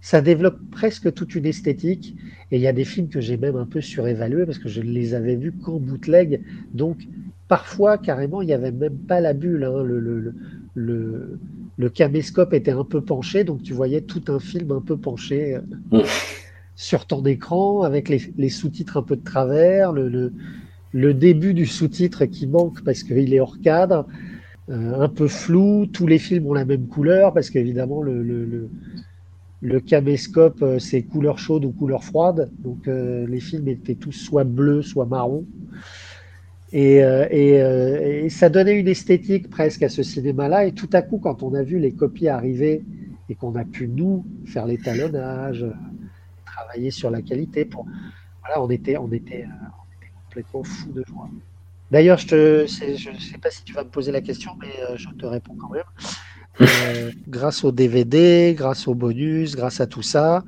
ça développe presque toute une esthétique. Et il y a des films que j'ai même un peu surévalués parce que je ne les avais vus qu'en bootleg. Donc, parfois, carrément, il n'y avait même pas la bulle. Hein. Le, le, le, le, caméscope était un peu penché, donc tu voyais tout un film un peu penché. Hmm sur ton écran avec les, sous-titres un peu de travers, le, le, début du sous-titre qui manque parce qu'il est hors cadre, euh, un peu flou, tous les films ont la même couleur parce qu'évidemment le, le, le, caméscope euh, c'est couleur chaude ou couleur froide, donc euh, les films étaient tous soit bleus, soit marron. Et, et, ça donnait une esthétique presque à ce cinéma-là. Et tout à coup, quand on a vu les copies arriver et qu'on a pu, nous, faire l'étalonnage, travailler sur la qualité. Pour... Voilà, on était, on, était, euh, on était complètement fou de joie. D'ailleurs, je ne sais pas si tu vas me poser la question, mais euh, je te réponds quand même. Euh, grâce au DVD, grâce au bonus, grâce à tout ça,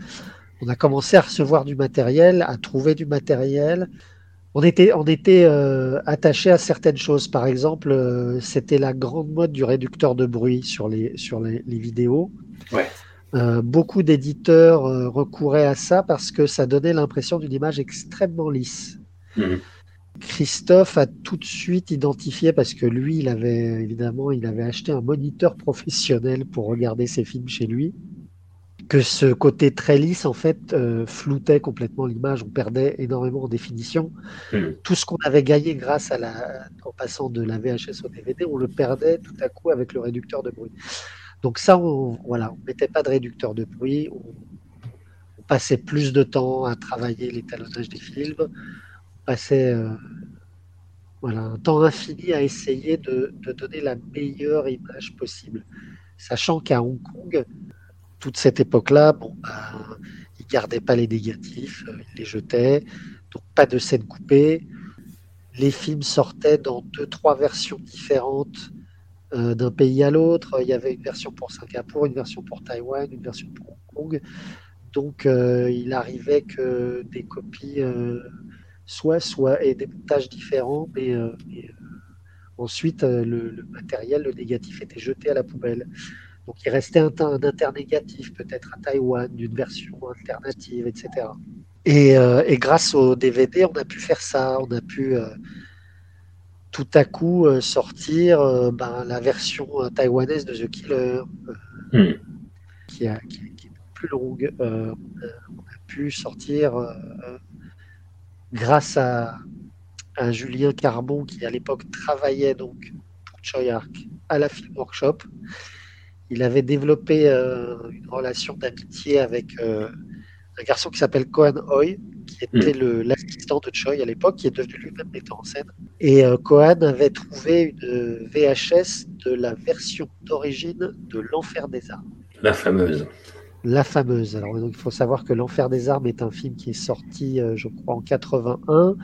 on a commencé à recevoir du matériel, à trouver du matériel. On était, on était attaché à certaines choses. Par exemple, c'était la grande mode du réducteur de bruit sur les, sur les, les vidéos. Ouais. Euh, beaucoup d'éditeurs euh, recouraient à ça parce que ça donnait l'impression d'une image extrêmement lisse. Mhm. Christophe a tout de suite identifié parce que lui, il avait évidemment, il avait acheté un moniteur professionnel pour regarder ses films chez lui. Que ce côté très lisse, en fait, euh, floutait complètement l'image. On perdait énormément en définition. Mhm. Tout ce qu'on avait gagné grâce à la, en passant de la VHS au DVD, on le perdait tout à coup avec le réducteur de bruit. Donc ça, on, voilà, on mettait pas de réducteur de bruit, on, passait plus de temps à travailler l'étalonnage des films, passait euh, voilà, un temps infini à essayer de, donner la meilleure image possible. Sachant qu'à Hong Kong, toute cette époque-là, bon, ben, ils gardaient pas les négatifs, euh, ils les jetaient, donc pas de scène coupée. Les films sortaient dans deux, trois versions différentes euh, d'un pays à l'autre. Il y avait une version pour Singapour, une version pour Taïwan, une version pour Hong Kong. Donc il arrivait que des copies soient, soient et des montages différents, mais, ensuite le, matériel, le négatif était jeté à la poubelle. Donc il restait un, un internégatif peut-être à Taïwan, d'une version alternative, etc. Et, et, grâce au DVD, on a pu faire ça, on a pu tout à coup euh, sortir euh, ben, la version euh, taïwanaise de The Killer, hmm. qui, est plus longue. on a pu sortir grâce à, Julien Carbon qui à l'époque travaillait donc pour Choi Ark à la Film Workshop. Il avait développé une relation d'amitié avec un garçon qui s'appelle Cohen Hoy, qui était hmm. l'assistant de Choi à l'époque, qui est devenu lui-même metteur en scène. Et euh, Cohen avait trouvé une VHS de la version d'origine de L'Enfer des Armes. La fameuse. La fameuse. Alors, donc, il faut savoir que L'Enfer des Armes est un film qui est sorti, euh, je crois, en 81,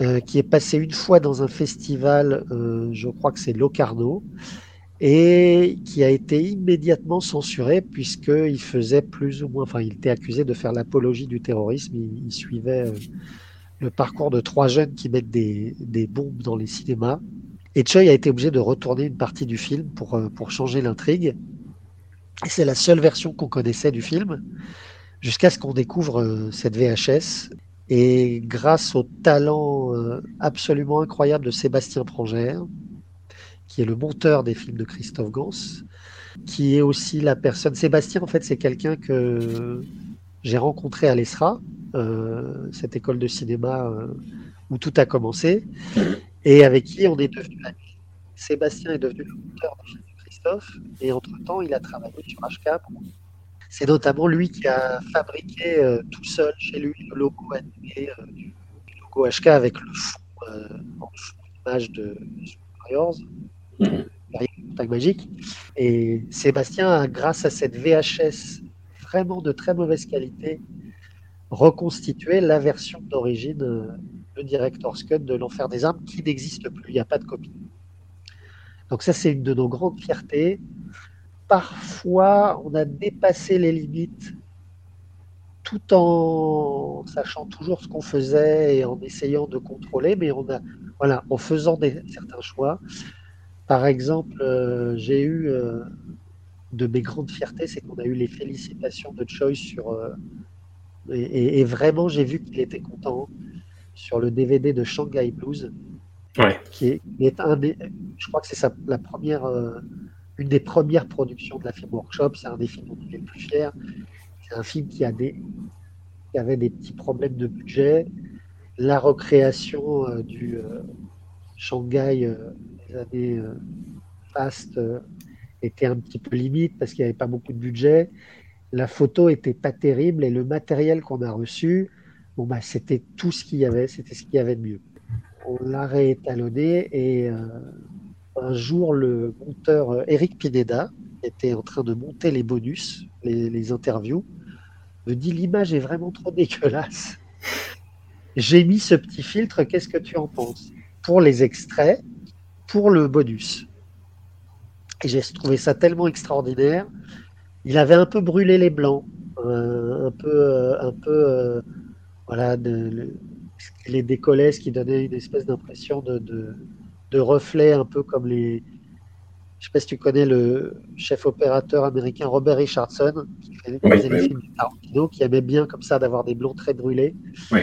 euh, qui est passé une fois dans un festival, je crois que c'est Locarno, et qui a été immédiatement censuré puisqu'il faisait plus ou moins, enfin il était accusé de faire l'apologie du terrorisme, il, suivait euh, le parcours de trois jeunes qui mettent des, bombes dans les cinémas. Et Choi a été obligé de retourner une partie du film pour, euh, pour changer l'intrigue. C'est la seule version qu'on connaissait du film, jusqu'à ce qu'on découvre euh, cette VHS. Et grâce au talent absolument incroyable de Sébastien Prangère, qui est le monteur des films de Christophe Gans, qui est aussi la personne. Sébastien, en fait, c'est quelqu'un que j'ai rencontré à l'ESRA, euh, cette école de cinéma euh, où tout a commencé, et avec qui on est devenu. Sébastien est devenu le monteur des films Christophe, et entre-temps, il a travaillé sur HK. C'est notamment lui qui a fabriqué euh, tout seul chez lui le logo animé du logo HK avec le fond en fond d'image de Warriors. Contact magique. Et Sébastien, a, grâce à cette VHS vraiment de très mauvaise qualité, reconstitué la version d'origine, euh, le Director's Cut de l'Enfer des Armes, qui n'existe plus, il n'y a pas de copie. Donc ça, c'est une de nos grandes fiertés. Parfois, on a dépassé les limites tout en sachant toujours ce qu'on faisait et en essayant de contrôler, mais on a, voilà, en faisant certains choix. Par exemple, euh, j'ai eu euh, de mes grandes fiertés, c'est qu'on a eu les félicitations de Choice sur. euh, et vraiment, j'ai vu qu'il était content sur le DVD de Shanghai Blues, Qui est, un des. Je crois que c'est la première, euh, une des premières productions de la Film Workshop. C'est un des films dont il est le plus fier. C'est un film qui avait des petits problèmes de budget. La recréation euh, du euh, Shanghai des années euh, était un petit peu limite parce qu'il n'y avait pas beaucoup de budget. La photo était pas terrible et le matériel qu'on a reçu, bon bah c'était tout ce qu'il y avait, c'était ce qu'il y avait de mieux. On l'a réétalonné et euh, un jour le monteur euh, Eric Pineda était en train de monter les bonus, les, les interviews, me dit l'image est vraiment trop dégueulasse. J'ai mis ce petit filtre, qu'est-ce que tu en penses? Pour les extraits, pour le bonus. Et j'ai trouvé ça tellement extraordinaire. Il avait un peu brûlé les blancs, euh, un peu, euh, un peu, euh, voilà, qui les décollait, ce qui donnait une espèce d'impression de, de, de reflet, un peu comme les. Je sais pas si tu connais le chef opérateur américain Robert Richardson, qui fait- Oui, faisait les films de Tarantino, qui aimait bien comme ça d'avoir des blonds très brûlés. Oui.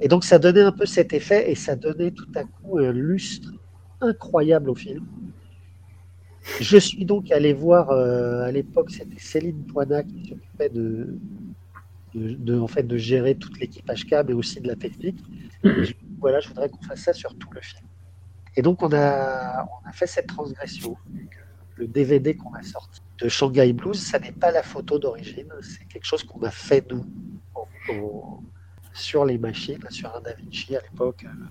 Et donc ça donnait un peu cet effet et ça donnait tout à coup un lustre incroyable au film. Je suis donc allé voir, euh, à l'époque, c'était Céline Poinat qui s'occupait de, de, de, en fait, de gérer toute l'équipe HK, mais aussi de la technique. Je- voilà, je voudrais qu'on fasse ça sur tout le film. Et donc, on a, on a fait cette transgression. Le DVD qu'on a sorti de Shanghai Blues, ça n'est pas la photo d'origine, c'est quelque chose qu'on a fait nous, sur les machines, sur un Da Vinci à l'époque, euh,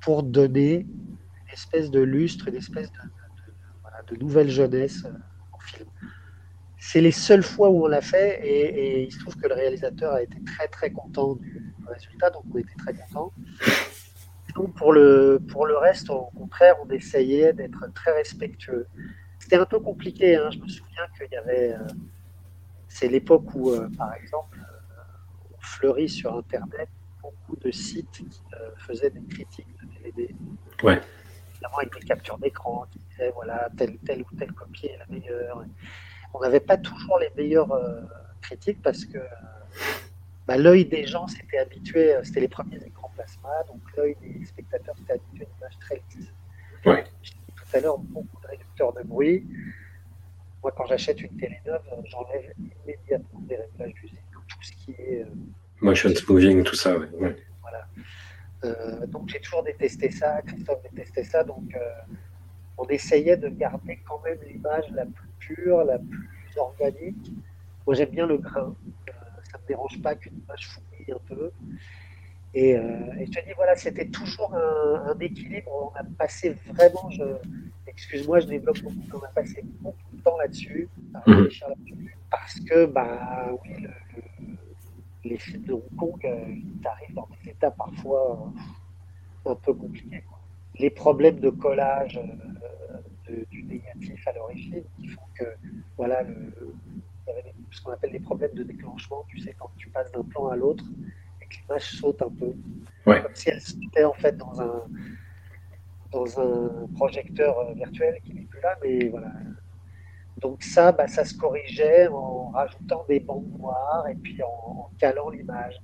pour donner une espèce de lustre, une espèce de, de nouvelle jeunesse euh, au film. C'est les seules fois où on l'a fait et, et il se trouve que le réalisateur a été très très content du résultat, donc on était très contents. Donc pour le, pour le reste, au contraire, on essayait d'être très respectueux. C'était un peu compliqué, hein. je me souviens qu'il y avait... euh, c'est l'époque où, euh, par exemple, euh, on fleurit sur Internet beaucoup de sites qui faisaient des critiques de DVD. Ouais. Notamment avec des captures d'écran qui disaient, voilà, telle, telle ou telle copie est la meilleure. On n'avait pas toujours les meilleures euh, critiques parce que bah, l'œil des gens s'était habitué, euh, c'était les premiers écrans plasma, donc l'œil des spectateurs s'était habitué à une image très lisse. Ouais. Je disais tout à l'heure, beaucoup de réducteurs de bruit. Moi, quand j'achète une télé neuve, euh, j'enlève immédiatement des réglages d'usine, tout ce qui est. euh, Motion smoothing, tout ça, ouais. ouais. euh, donc j'ai toujours détesté ça, Christophe détestait ça, donc euh, on essayait de garder quand même l'image la plus pure, la plus organique. Moi j'aime bien le grain, euh, ça ne me dérange pas qu'une image fouille un peu. Et, euh, et je te dis, voilà, c'était toujours un, un équilibre. On a passé vraiment, excuse-moi, je développe beaucoup, on a passé beaucoup de temps là-dessus, à Mhm. réfléchir là-dessus, parce que, bah oui, le- le- les films de Hong Kong, euh, ils arrivent dans des états parfois un peu compliqués. quoi. Les problèmes de collage de- du négatif à l'origine qui font que, voilà, le, il y avait des- ce qu'on appelle des problèmes de déclenchement, tu sais, quand tu passes d'un plan à l'autre et que l'image saute un peu. Ouais. Comme si elle sautait en fait dans un, dans un projecteur euh, virtuel qui n'est plus là, mais voilà. Donc ça, bah, ça se corrigeait en rajoutant des bandes noires et puis en, en calant l'image.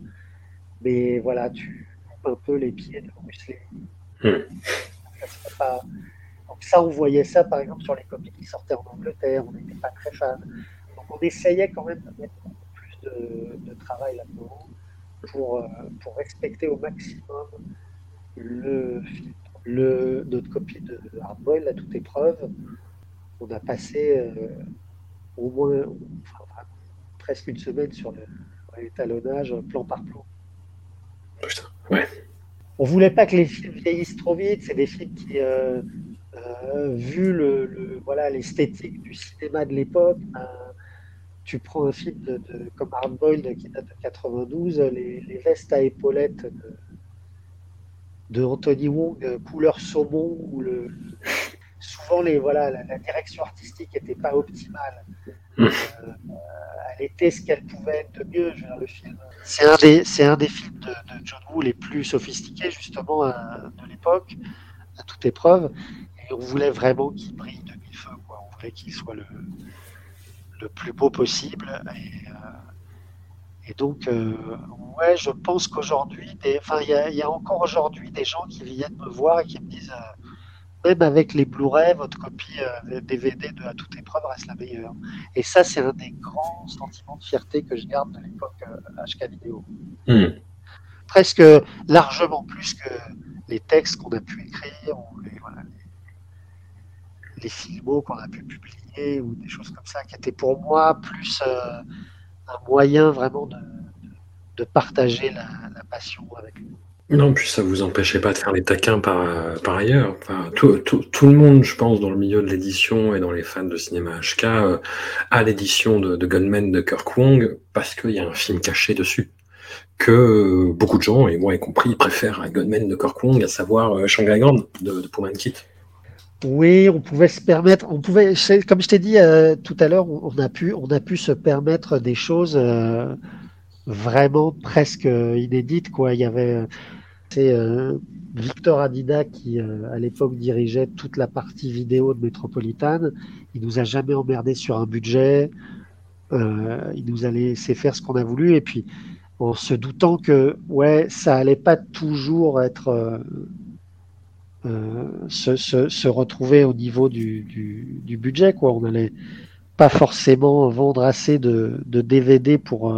Mais voilà, tu coupes un peu les pieds de Bruce Lee. Hmm. Ça Donc ça, on voyait ça par exemple sur les copies qui sortaient en Angleterre, on n'était pas très fans. Donc on essayait quand même de mettre beaucoup plus de, de travail là-dedans pour, euh, pour respecter au maximum le, filtre, le notre copie de Hardboil à toute épreuve. On a passé euh, au moins enfin, presque une semaine sur l'étalonnage plan par plan. Putain, ouais. On voulait pas que les films vieillissent trop vite. C'est des films qui, euh, Euh, vu le, voilà l'esthétique du cinéma de l'époque, ben, tu prends un film de, comme Hard Boiled qui date de 92, les, vestes à épaulettes de, Anthony Wong, couleur saumon, ou le, souvent les, voilà, la, direction artistique n'était pas optimale. Euh, elle était ce qu'elle pouvait être de mieux. Je le film. C'est un des, c'est un des films de, John Woo les plus sophistiqués justement euh, de l'époque, à toute épreuve. Et on voulait vraiment qu'il brille de mille feux. Quoi. On voulait qu'il soit le, le plus beau possible. Et, euh, donc, ouais, je pense qu'aujourd'hui, enfin, il y, y, a encore aujourd'hui des gens qui viennent me voir et qui me disent même avec les Blu-ray, votre copie DVD euh, de À toute épreuve reste la meilleure. Et ça, c'est un des grands sentiments de fierté que je garde de l'époque HK euh, vidéo. Hmm. Presque largement plus que les textes qu'on a pu écrire ou les, voilà, les, filmos qu'on a pu publier ou des choses comme ça, qui étaient pour moi plus euh, un moyen vraiment de, de, partager la, passion avec nous. Non, puis ça vous empêchait pas de faire les taquins par, par ailleurs. Enfin, tout, tout, tout, le monde, je pense, dans le milieu de l'édition et dans les fans de cinéma HK, euh, l'édition de, de, Gunman de Kirk Wong parce qu'il y a un film caché dessus. Que euh, beaucoup de gens, et moi y compris, préfèrent Gunman de Kirk Wong, à savoir euh, Shanghai Grand de, de Pullman Kit. Oui, on pouvait se permettre, on pouvait, comme je t'ai dit tout à l'heure, on, a pu, on a pu se permettre des choses vraiment presque inédites, quoi. Il y avait c'est euh, Victor Adida qui, euh, à l'époque, dirigeait toute la partie vidéo de Metropolitan. Il nous a jamais emmerdé sur un budget. Euh, il nous a laissé faire ce qu'on a voulu. Et puis, en se doutant que, ouais, ça allait pas toujours être. Se, retrouver au niveau du, budget, quoi. On allait pas forcément vendre assez de, DVD pour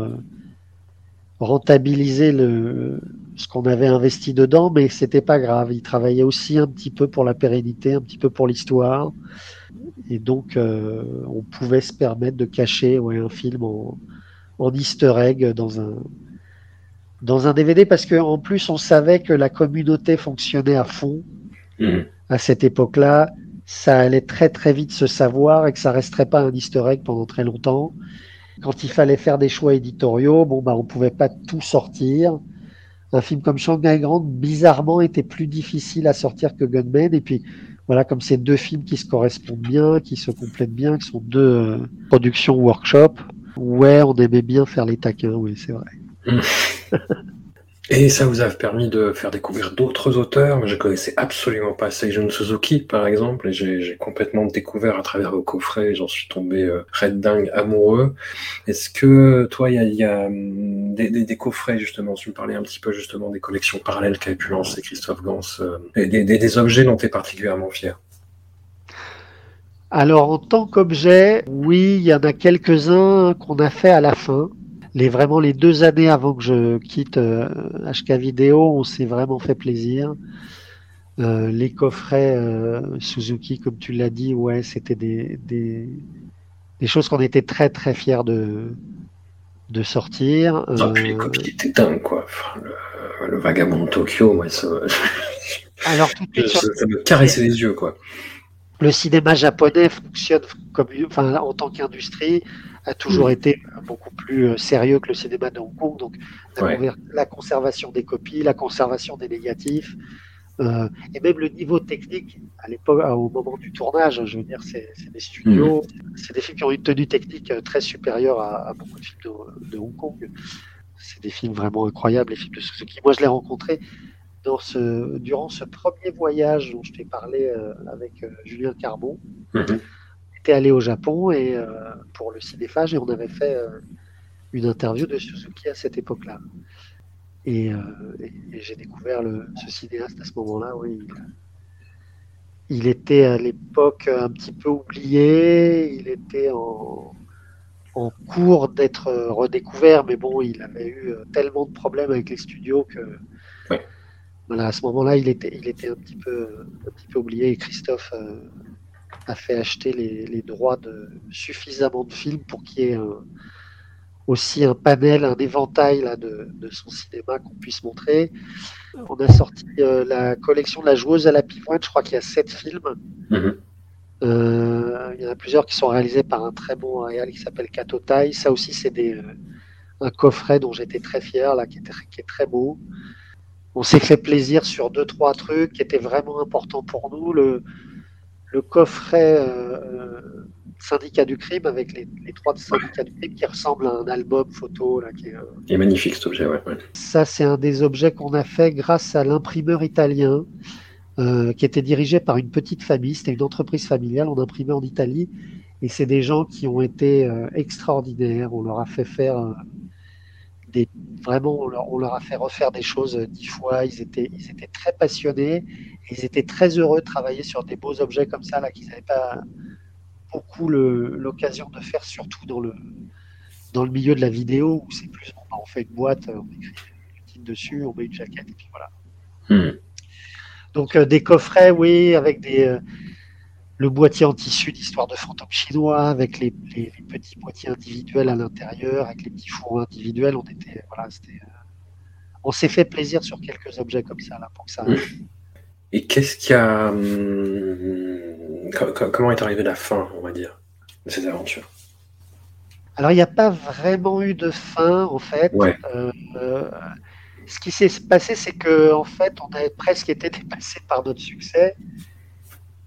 rentabiliser le, ce qu'on avait investi dedans, mais c'était pas grave. Il travaillait aussi un petit peu pour la pérennité, un petit peu pour l'histoire. Et donc, euh, on pouvait se permettre de cacher un film en, easter egg dans un DVD parce qu'en plus, on savait que la communauté fonctionnait à fond mmh. à cette époque-là. Ça allait très très vite se savoir et que ça resterait pas un easter egg pendant très longtemps. Quand il fallait faire des choix éditoriaux, bon, bah, on pouvait pas tout sortir un film comme Shanghai Grand, bizarrement, était plus difficile à sortir que Gunman. Et puis, voilà, comme c'est deux films qui se correspondent bien, qui se complètent bien, qui sont deux euh, productions workshop, ouais, on aimait bien faire les taquins, oui, c'est vrai. Et ça vous a permis de faire découvrir d'autres auteurs. Je connaissais absolument pas Seijun Suzuki, par exemple, et j'ai complètement découvert à travers vos coffrets, j'en suis tombé euh, dingue amoureux. Est-ce que toi, il y a, hum, des, coffrets, justement, tu me parlais un petit peu justement des collections parallèles qu'avait pu lancer Christophe Gans, euh, et des, des objets dont tu es particulièrement fier? Alors en tant qu'objet, oui, il y en a quelques-uns qu'on a fait à la fin les vraiment les deux années avant que je quitte HK euh, Vidéo, on s'est vraiment fait plaisir. Euh, les coffrets euh, Suzuki, comme tu l'as dit, ouais, c'était des, des, des, choses qu'on était très très fiers de, de sortir. Ah, puis les copies étaient dingues, quoi. le, vagabond de Tokyo, moi, ça, Alors, tout ça, me caressait les yeux, quoi. Le cinéma japonais fonctionne comme, enfin, en tant qu'industrie a toujours mm. été beaucoup plus euh, sérieux que le cinéma de Hong Kong. Donc, la, conservation des copies, la conservation des négatifs, euh, et même le niveau technique à l'époque, au moment du tournage. Je veux dire, c'est des studios, mm. c'est des films qui ont une tenue technique euh, très supérieure à, beaucoup de films de, Hong Kong. C'est des films vraiment incroyables, les films de Suzuki. Moi, je l'ai rencontré dans ce, durant ce premier voyage dont je t'ai parlé avec Julien Carbon. Mm-hmm était allé au Japon et euh, pour le cinéphage et on avait fait euh, une interview de Suzuki à cette époque-là. Et, euh, j'ai découvert le, ce cinéaste à ce moment-là. Oui, il, était à l'époque un petit peu oublié. Il était en, en cours d'être redécouvert, mais bon, il avait eu tellement de problèmes avec les studios que voilà, à ce moment-là, il était, il était un petit peu, un petit peu oublié. Et Christophe a fait acheter les, droits de suffisamment de films pour qu'il y ait aussi un panel, un éventail là, de, de son cinéma qu'on puisse montrer. On a sorti euh, la collection de la joueuse à la pivoine, je crois qu'il y a sept films. Mhm. Euh, il y en a plusieurs qui sont réalisés par un très bon réal qui s'appelle Katotai. Ça aussi, c'est des, euh, un coffret dont j'étais très fier, là, qui, est très beau. On s'est fait plaisir sur deux, trois trucs qui étaient vraiment importants pour nous. Le, le coffret euh, Syndicat du crime avec les, les trois syndicats du crime qui ressemble à un album photo. Là, qui est, euh, Il est magnifique cet objet, ouais. ouais. ça, c'est un des objets qu'on a fait grâce à l'imprimeur italien euh, qui était dirigé par une petite famille. C'était une entreprise familiale, on imprimait en Italie. Et c'est des gens qui ont été euh, extraordinaires. On leur a fait faire euh, des. Vraiment, on leur, on leur a fait refaire des choses euh, dix fois. Ils étaient, ils étaient très passionnés. Et ils étaient très heureux de travailler sur des beaux objets comme ça, là, qu'ils n'avaient pas beaucoup l'occasion de faire, surtout dans le, dans le milieu de la vidéo où c'est plus. bon, bah, on fait une boîte, on écrit le titre dessus, on met une jaquette et puis voilà. Mhm. Donc euh, des coffrets, oui, avec des euh, le boîtier en tissu d'histoire de fantômes chinois, avec les, les- les petits boîtiers individuels à l'intérieur, avec les petits fours individuels. On était, voilà, c'était, euh, on s'est fait plaisir sur quelques objets comme ça là pour que ça. Et qu'est-ce qui a. hum, co- co- comment est arrivée la fin, on va dire, de cette aventure Alors il n'y a pas vraiment eu de fin en fait. Ouais. Euh, euh, ce qui s'est passé, c'est que en fait, on avait presque été dépassé par notre succès.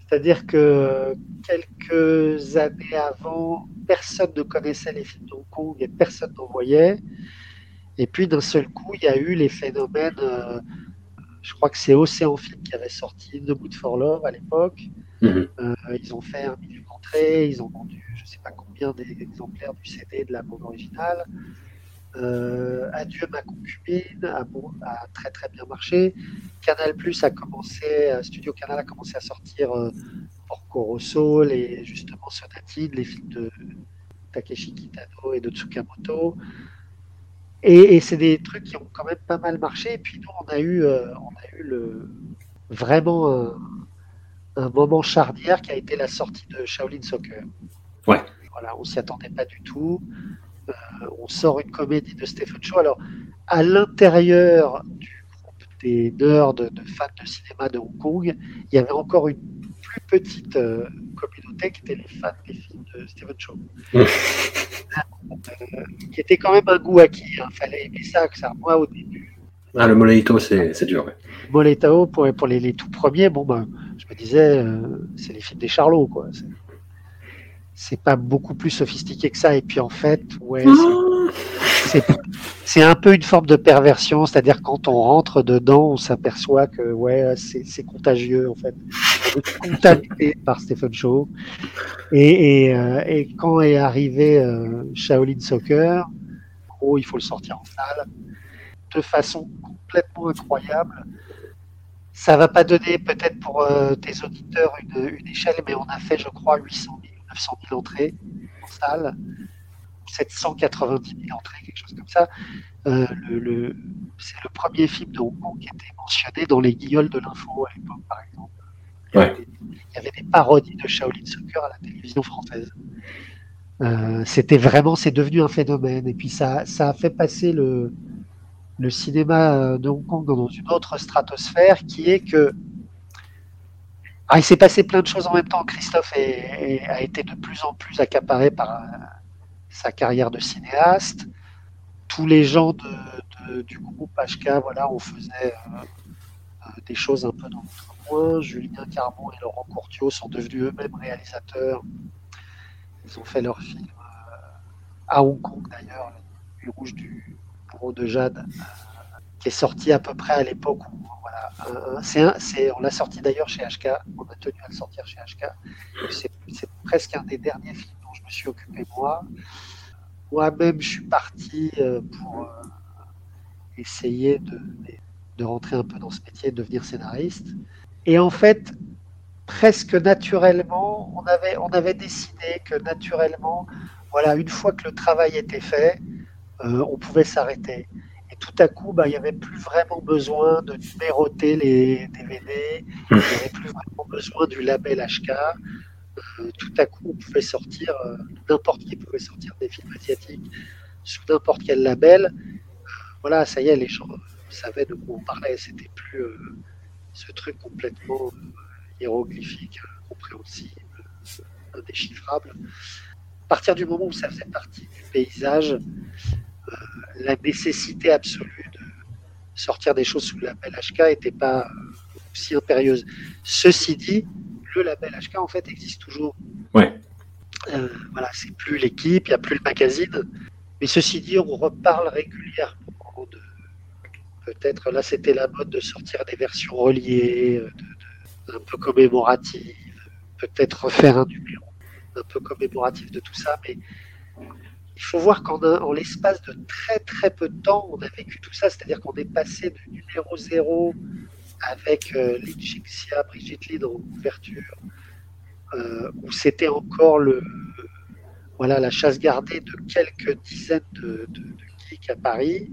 C'est-à-dire que quelques années avant, personne ne connaissait les films d'Hong Kong et personne n'en voyait. Et puis d'un seul coup, il y a eu les phénomènes. euh, je crois que c'est Océan Film qui avait sorti The Mood for Love à l'époque. Mhm. Euh, ils ont fait un million d'entrées, ils ont vendu je ne sais pas combien d'exemplaires du CD de la bande originale. Euh, Adieu ma concubine a, bon- a très très bien marché. Canal Plus a commencé, euh, Studio Canal a commencé à sortir euh, Porco Rosso, les, justement Sonatine, les films de Takeshi Kitano et de Tsukamoto. Et, et c'est des trucs qui ont quand même pas mal marché. Et puis nous, on a eu, euh, on a eu le, vraiment un, un moment charnière qui a été la sortie de Shaolin Soccer. Ouais. Voilà, on s'y attendait pas du tout. Euh, on sort une comédie de Stephen Chow. Alors, à l'intérieur du groupe des nerds de, fans de cinéma de Hong Kong, il y avait encore une plus petite euh, communauté qui était les fans des films de Stephen Chow. Euh, qui était quand même un goût acquis. Il fallait aimer ça, que ça. Moi, au début, Ah, le Moleito, c'est dur, ouais. Pour les, les tout premiers, bon ben, je me disais, euh, c'est les films des Charlots, quoi. C'est- pas beaucoup plus sophistiqué que ça. Et puis en fait, ouais, c'est- c'est un peu une forme de perversion, c'est-à-dire quand on rentre dedans, on s'aperçoit que ouais, c'est contagieux en fait. On est contaminé par Stephen Chow. Et, et, euh, et quand est arrivé euh, Shaolin Soccer, gros, il faut le sortir en salle de façon complètement incroyable. Ça va pas donner peut-être pour euh, tes auditeurs une, une échelle, mais on a fait, je crois, 800 000, 900 000 entrées en salle, 790 000 entrées, quelque chose comme ça. Euh, le, le- c'est le premier film de Hong Kong qui était mentionné dans les guignols de l'info à l'époque, par exemple. Il y, avait Ouais. des, il y avait des parodies de Shaolin Soccer à la télévision française. Euh, c'était vraiment, c'est devenu un phénomène. Et puis ça, ça a fait passer le, le cinéma euh, de Hong Kong dans une autre stratosphère qui est que ah, il s'est passé plein de choses en même temps. Christophe a été de plus en plus accaparé par euh, sa carrière de cinéaste. Tous les gens du groupe HK, voilà, on faisait euh, euh, des choses un peu dans notre coin. Julien Carbon et Laurent Courtiot sont devenus eux-mêmes réalisateurs. Ils ont fait leur film à Hong Kong d'ailleurs, Le Rouge du Bourreau de Jade, sorti à peu près à l'époque où un- c'est on l'a sorti d'ailleurs chez HK, on a tenu à le sortir chez HK. C'est presque un des derniers films dont je me suis occupé moi. Moi-même, je suis parti euh, pour euh, essayer de, rentrer un peu dans ce métier, de devenir scénariste. Et en fait, presque naturellement, on avait, on décidé que naturellement, voilà, une fois que le travail était fait, euh, on pouvait s'arrêter. Tout à coup, bah, il n'y avait plus vraiment besoin de numéroter les DVD, il n'y avait plus vraiment besoin du label HK. Euh, tout à coup, on pouvait sortir, euh, n'importe qui pouvait sortir des films asiatiques sous n'importe quel label, voilà, ça y est, les gens savaient de quoi on parlait. C'était plus ce truc complètement hiéroglyphique, incompréhensible, indéchiffrable. À partir du moment où ça faisait partie du paysage, la nécessité absolue de sortir des choses sous le label HK n'était pas aussi impérieuse. Ceci dit, le label HK en fait existe toujours. Ouais. Euh, voilà, c'est plus l'équipe, il n'y a plus le magazine. Mais ceci dit, on reparle régulièrement de peut-être là c'était la mode de sortir des versions reliées, un peu commémoratives, peut-être refaire un numéro un peu commémoratif de tout ça, mais il faut voir qu'en l'espace de très très peu de temps, on a vécu tout ça, c'est-à-dire qu'on est passé de numéro zéro avec euh, Brigitte Lid en couverture, euh, où c'était encore le, voilà, la chasse gardée de quelques dizaines de, de, geeks à Paris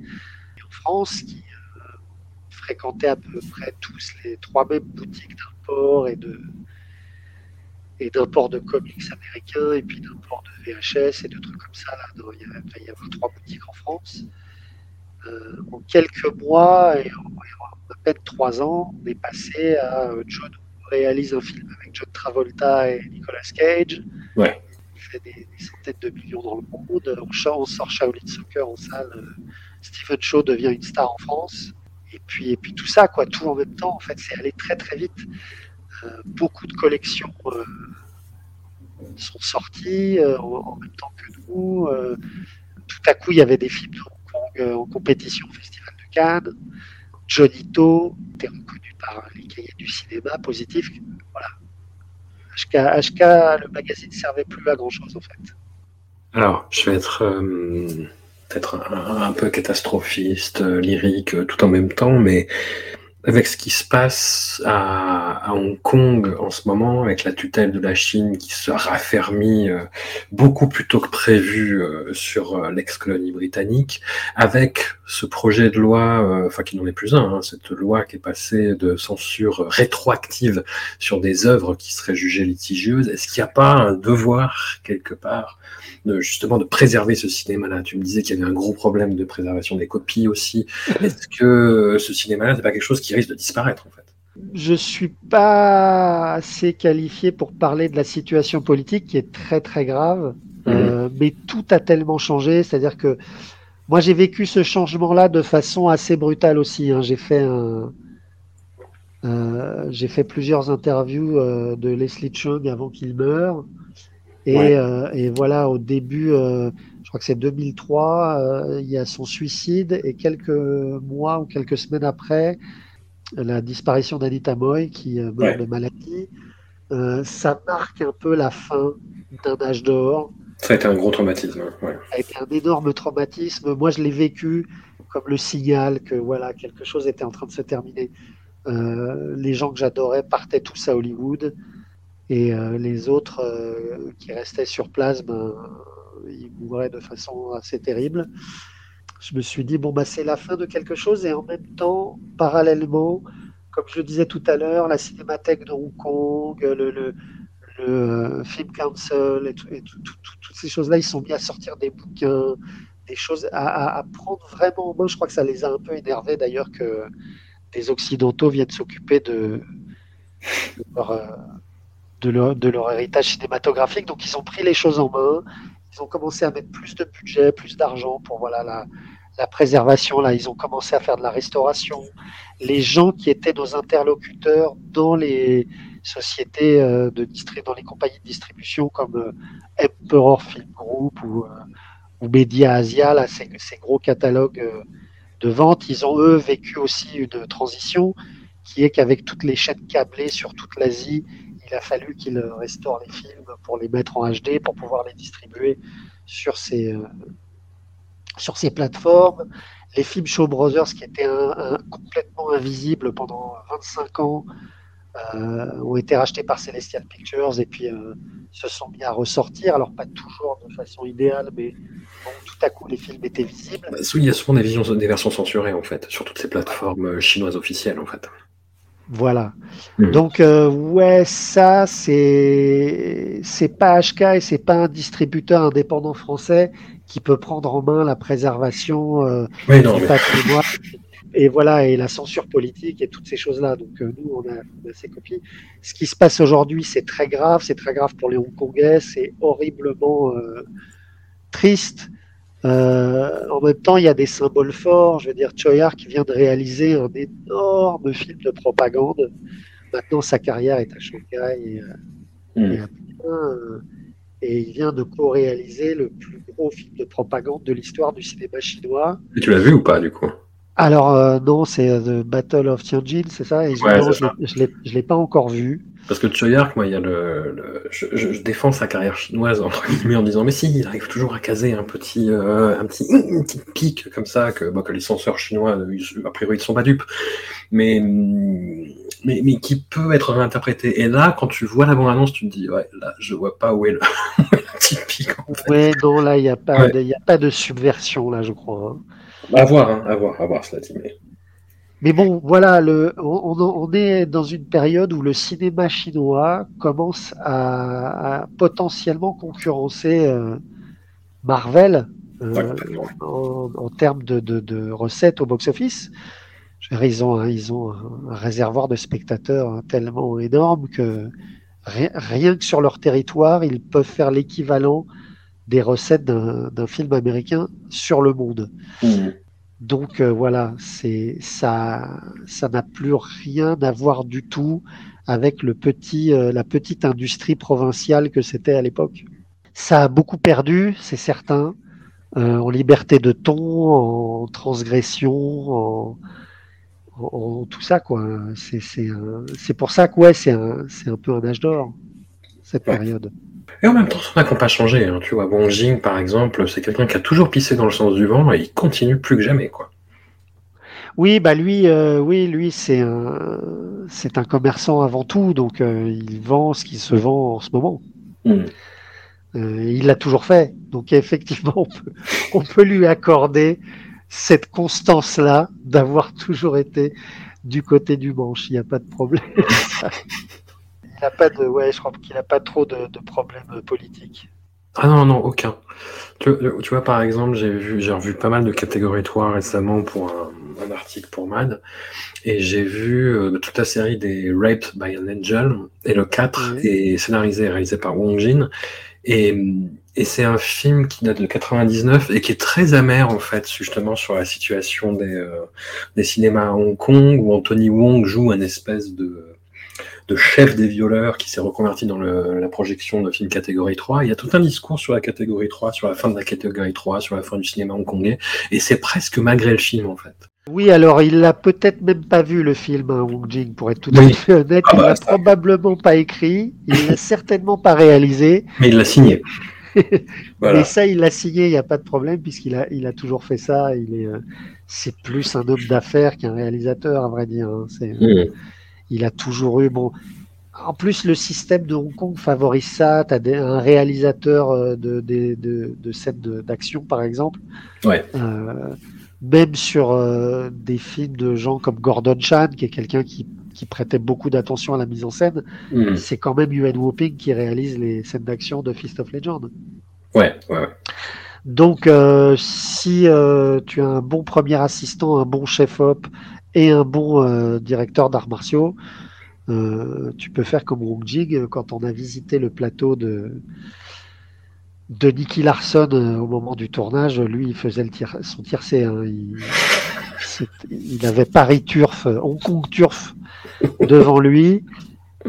et en France qui euh, fréquentaient à peu près tous les trois mêmes boutiques d'import et de, et d'import de comics américains et puis d'import de VHS et de trucs comme ça. Là, il, y a, il y trois boutiques en France. Euh, en quelques mois et en, à peine trois ans, on est passé à euh, John réalise un film avec John Travolta et Nicolas Cage. Ouais. Il fait des, centaines de millions dans le monde. On, on sort Shaolin Soccer en salle. Euh, Stephen Shaw devient une star en France. Et puis, et puis tout ça, quoi, tout en même temps, en fait, c'est allé très très vite. Euh, beaucoup de collections euh, sont sorties euh, en, même temps que nous. tout à coup, il y avait des films de Hong Kong en compétition au Festival de Cannes. Johnny To était reconnu par les cahiers du cinéma positif. Voilà. HK, le magazine ne servait plus à grand chose en fait. Alors, je vais être peut-être un, un, peu catastrophiste, lyrique, tout en même temps, mais avec ce qui se passe à, Hong Kong en ce moment, avec la tutelle de la Chine qui se raffermit euh, beaucoup plus tôt que prévu euh, sur euh, l'ex-colonie britannique, avec ce projet de loi, enfin qui n'en est plus un, hein, cette loi qui est passée de censure rétroactive sur des œuvres qui seraient jugées litigieuses, est-ce qu'il n'y a pas un devoir quelque part de, justement de préserver ce cinéma-là? Tu me disais qu'il y avait un gros problème de préservation des copies aussi. Est-ce que ce cinéma-là, c'est pas quelque chose qui risque de disparaître en fait? Je suis pas assez qualifié pour parler de la situation politique qui est très très grave, mhm. euh, mais tout a tellement changé, c'est-à-dire que moi j'ai vécu ce changement-là de façon assez brutale aussi. Hein. J'ai fait un, euh, j'ai fait plusieurs interviews euh, de Leslie Chung avant qu'il meure. Et, et, voilà, au début, je crois que c'est 2003, il y a son suicide et quelques mois ou quelques semaines après, la disparition d'Anita Moy qui euh, meurt de maladie. Euh, ça marque un peu la fin d'un âge d'or. Ça a été un gros traumatisme. Ça a été un énorme traumatisme. Moi, je l'ai vécu comme le signal que voilà quelque chose était en train de se terminer. Euh, les gens que j'adorais partaient tous à Hollywood et les autres qui restaient sur place, ben, ils mouraient de façon assez terrible je me suis dit, bon, bah, c'est la fin de quelque chose, et en même temps, parallèlement, comme je le disais tout à l'heure, la cinémathèque de Hong Kong, le, euh, Film Council, et, toutes ces choses-là, ils sont mis à sortir des bouquins, des choses à, prendre vraiment en main. Je crois que ça les a un peu énervés d'ailleurs que des Occidentaux viennent s'occuper de, euh, de leur héritage cinématographique. Donc, ils ont pris les choses en main ils ont commencé à mettre plus de budget, plus d'argent pour voilà la, la préservation. Là, ils ont commencé à faire de la restauration. Les gens qui étaient nos interlocuteurs dans les sociétés euh, de dans les compagnies de distribution comme euh, Emperor Film Group ou, euh, ou Media Asia, là, ces, ces gros catalogues de vente, ils ont eux vécu aussi une transition qui est qu'avec toutes les chaînes câblées sur toute l'Asie, il a fallu qu'ils restaurent les films pour les mettre en HD, pour pouvoir les distribuer sur ces, sur ces plateformes. Les films Show Brothers, qui étaient complètement invisibles pendant 25 ans, euh, ont été rachetés par Celestial Pictures et puis euh, se sont mis à ressortir. Alors, pas toujours de façon idéale, mais tout à coup, les films étaient visibles. Bah, il y a souvent des, visions, des versions censurées, en fait, sur toutes ces plateformes euh, chinoises officielles, en fait. Voilà. Hmm. Donc, ouais, ça, c'est c'est pas HK et c'est pas un distributeur indépendant français qui peut prendre en main la préservation euh, du patrimoine et voilà et la censure politique et toutes ces choses-là. Donc euh, nous, on a, on a ces copies. Ce qui se passe aujourd'hui, c'est très grave. C'est très grave pour les Hongkongais. C'est horriblement euh, triste. Euh, en même temps, il y a des symboles forts. Je veux dire, Choi qui vient de réaliser un énorme film de propagande. Maintenant, sa carrière est à Shanghai et, et à Pékin, et il vient de co-réaliser le plus gros film de propagande de l'histoire du cinéma chinois. Et tu l'as vu ou pas, du coup? Alors euh, non, c'est euh, The Battle of Tianjin, c'est ça? Et Ouais, non, je l'ai- je l'ai pas encore vu. Parce que Choyark, moi, il y a le, le- je, je- je défends sa carrière chinoise entre guillemets en disant mais si, il arrive toujours à caser un petit, euh, un petit, une petite pique comme ça que, bon, que les censeurs chinois, euh, ils- a priori, ils sont pas dupes, mais, hum, mais, mais qui peut être réinterprété. Et là, quand tu vois la bande annonce, tu te dis ouais, là, je vois pas où est le, la petite pique en fait. Ouais, non, là, il n'y a, pas Ouais. il y a pas de subversion, là, je crois. hein. À voir, hein, à voir, à voir, cela dit. Mais... Mais bon, voilà, le, on, est dans une période où le cinéma chinois commence à, à potentiellement concurrencer euh, Marvel euh, en, en termes de, de- de recettes au box-office. Ils ont, un, ils ont un, réservoir de spectateurs hein, tellement énorme que rien que sur leur territoire, ils peuvent faire l'équivalent des recettes d'un film américain sur le monde. Hmm. Donc euh, voilà, c'est ça, ça n'a plus rien à voir du tout avec le petit, euh, la petite industrie provinciale que c'était à l'époque. Ça a beaucoup perdu, c'est certain, euh, en liberté de ton, en transgression, en, en- en tout ça quoi. C'est pour ça que ouais, c'est un, un peu un âge d'or cette Ouais. période. Et en même temps, ça n'a pas changé. Hein. Tu vois, Wong Jing, par exemple, c'est quelqu'un qui a toujours pissé dans le sens du vent et il continue plus que jamais, quoi. Oui, bah lui, euh, oui, lui, c'est un, c'est un commerçant avant tout, donc euh, il vend ce qui se vend en ce moment. Hmm. Euh, il l'a toujours fait, donc effectivement, on peut, on peut lui accorder cette constance-là d'avoir toujours été du côté du manche. Il n'y a pas de problème. il n'a pas de, ouais, je crois qu'il n'a pas trop de, de problèmes politiques. Ah non, non, aucun. Tu, tu vois, par exemple, j'ai vu, j'ai revu pas mal de catégories 3 récemment pour un, un article pour Mad, et j'ai vu euh, toute la série des Raped by an Angel, et le 4 Oui. est scénarisé et réalisé par Wong Jin, et, et c'est un film qui date de 99 et qui est très amer, en fait, justement, sur la situation des, euh, des cinémas à Hong Kong, où Anthony Wong joue un espèce de de chef des violeurs qui s'est reconverti dans le- la projection de films catégorie 3. Il y a tout un discours sur la catégorie 3, sur la fin de la catégorie 3, sur la fin du cinéma hongkongais, et c'est presque malgré le film en fait. Oui, alors il l'a peut-être même pas vu le film, hein, Wong Jing, pour être tout Oui. à fait honnête. Ah il bah, l'a probablement pas écrit, il l'a certainement pas réalisé. Mais il l'a signé. voilà. Mais ça, il l'a signé, il n'y a pas de problème, puisqu'il a, il a toujours fait ça. Il est, euh, c'est plus un homme d'affaires qu'un réalisateur, à vrai dire. hein. C'est, Mmh. Il a toujours eu bon. En plus, le système de Hong Kong favorise ça. Tu as un réalisateur euh, de, de, de, de scènes d'action, par exemple. Ouais. Euh, même sur euh, des films de gens comme Gordon Chan, qui est quelqu'un qui, qui prêtait beaucoup d'attention à la mise en scène, Mmh. c'est quand même Yuan Whooping qui réalise les scènes d'action de Fist of Legend. Ouais, ouais, ouais. Donc, euh, si tu as un bon premier assistant, un bon chef-op et un bon euh, directeur d'arts martiaux, euh, tu peux faire comme Wong Jing quand on a visité le plateau de, de Nicky Larson euh, au moment du tournage. Lui, il faisait tir, son tiercé. Hein, il, avait Paris Turf, euh, Hong Kong Turf devant lui.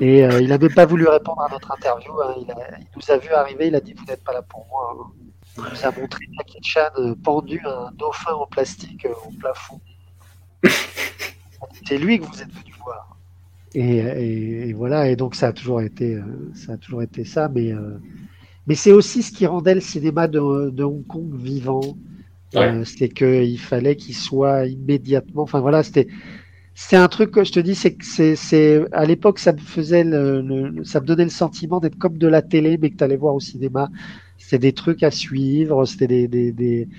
Et euh, il n'a même pas voulu répondre à notre interview. hein. Il, a- nous a vu arriver, il a dit Vous n'êtes pas là pour moi. hein. Il nous a montré Jackie Chan euh, pendu à un dauphin en plastique euh, au plafond. C'est lui que vous êtes venu voir. Et, et- et voilà, et donc ça a toujours été, euh, ça a toujours été ça, mais, euh, mais c'est aussi ce qui rendait le cinéma de, de Hong Kong vivant. Euh, c'est qu'il fallait qu'il soit immédiatement. Enfin voilà, c'était. C'est un truc que je te dis, c'est que c'est, c'est, à l'époque, ça me faisait le, le- ça me donnait le sentiment d'être comme de la télé, mais que tu allais voir au cinéma. C'était des trucs à suivre, c'était des, des, des,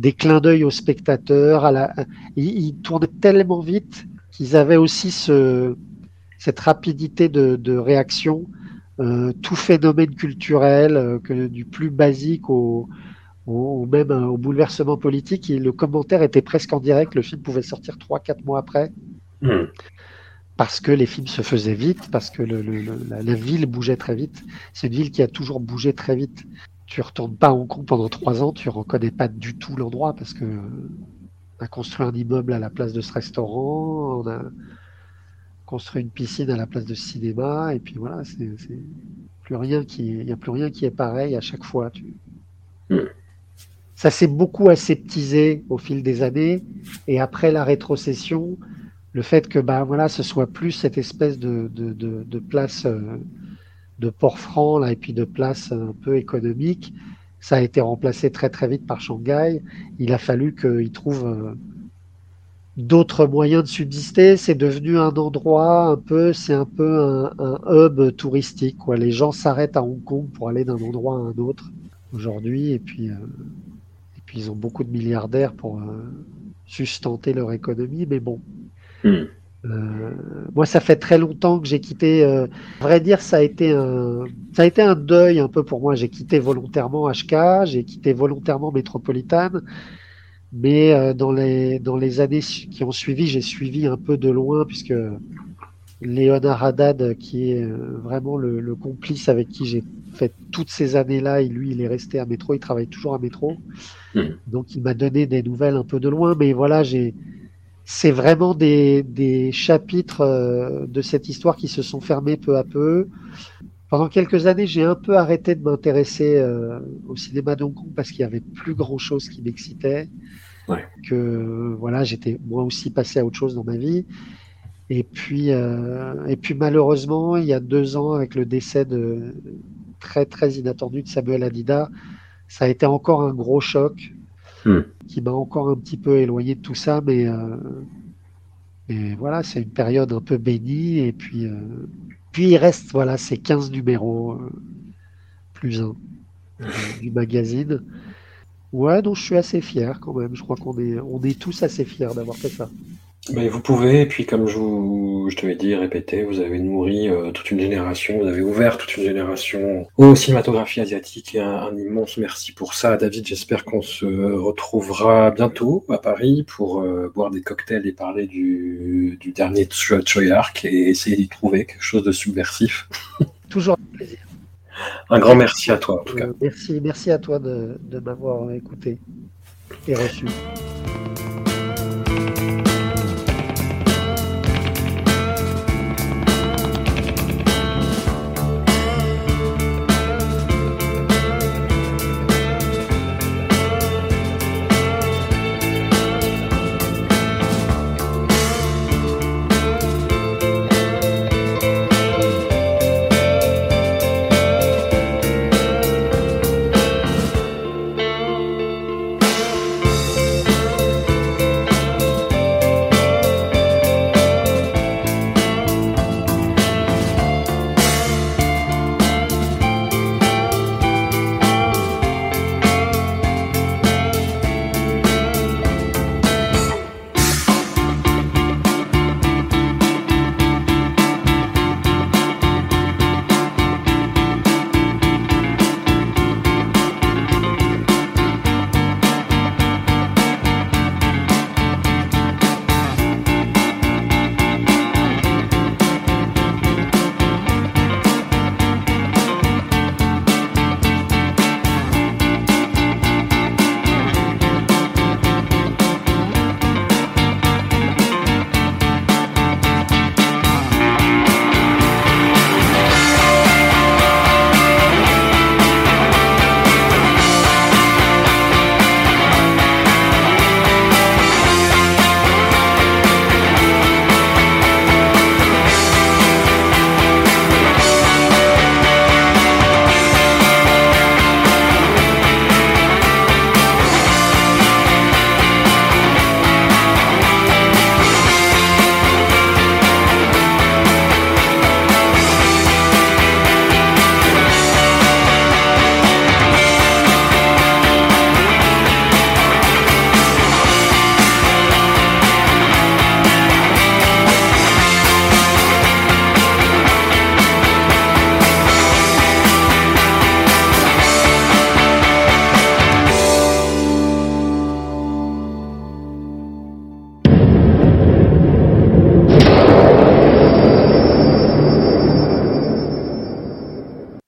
des clins d'œil aux spectateurs. À la, ils, ils tournaient tellement vite qu'ils avaient aussi ce, cette rapidité de, de réaction euh, tout phénomène culturel, euh, que du plus basique au, au, même au bouleversement politique. Et le commentaire était presque en direct. Le film pouvait sortir 3-4 mois après. Hmm. Parce que les films se faisaient vite, parce que le, le, la, la, ville bougeait très vite. C'est une ville qui a toujours bougé très vite. Tu retournes pas à Hong Kong pendant trois ans, tu reconnais pas du tout l'endroit parce que on a construit un immeuble à la place de ce restaurant, on a construit une piscine à la place de ce cinéma, et puis voilà, c'est plus rien qui, il n'y a plus rien qui est pareil à chaque fois. Tu... Hmm. Ça s'est beaucoup aseptisé au fil des années, et après la rétrocession, le fait que bah voilà, ce soit plus cette espèce de, de, de, de place euh, de port franc là, et puis de place un peu économique, ça a été remplacé très très vite par Shanghai. Il a fallu qu'ils trouvent euh, d'autres moyens de subsister. C'est devenu un endroit un peu, c'est un peu un, hub touristique. Quoi. Les gens s'arrêtent à Hong Kong pour aller d'un endroit à un autre aujourd'hui, et puis euh, puis ils ont beaucoup de milliardaires pour euh, sustenter leur économie. Mais bon. Hmm. Euh, moi, ça fait très longtemps que j'ai quitté. Euh, à vrai dire, ça a été un, ça a été un deuil un peu pour moi. J'ai quitté volontairement HK, j'ai quitté volontairement Métropolitane, mais euh, dans les dans les années qui ont suivi, j'ai suivi un peu de loin puisque Léonard Haddad, qui est vraiment le, le complice avec qui j'ai fait toutes ces années-là, et lui, il est resté à Métro, il travaille toujours à Métro, Hmm. donc il m'a donné des nouvelles un peu de loin, mais voilà, j'ai c'est vraiment des, des chapitres euh, de cette histoire qui se sont fermés peu à peu. Pendant quelques années, j'ai un peu arrêté de m'intéresser euh, au cinéma de Hong Kong parce qu'il y avait plus grand chose qui m'excitait. Ouais. Que voilà, j'étais moi aussi passé à autre chose dans ma vie. Et puis, euh, et puis malheureusement, il y a deux ans, avec le décès de très très inattendu de Samuel Adida, ça a été encore un gros choc Hmm. qui m'a encore un petit peu éloigné de tout ça, mais, euh, voilà, c'est une période un peu bénie. Et puis, euh, puis il reste voilà, ces 15 numéros, euh, plus un, du magazine. Ouais, donc je suis assez fier quand même. Je crois qu'on est, on est tous assez fiers d'avoir fait ça. Mais vous pouvez, et puis comme je, vous, je te l'ai dit, répété, vous avez nourri euh, toute une génération, vous avez ouvert toute une génération aux cinématographies asiatiques, et un, un immense merci pour ça. David, j'espère qu'on se retrouvera bientôt à Paris pour euh, boire des cocktails et parler du, du dernier Arc et essayer d'y trouver quelque chose de subversif. Toujours un plaisir. Un grand merci à toi, en tout cas. Euh, merci, merci à toi de, de m'avoir écouté et reçu.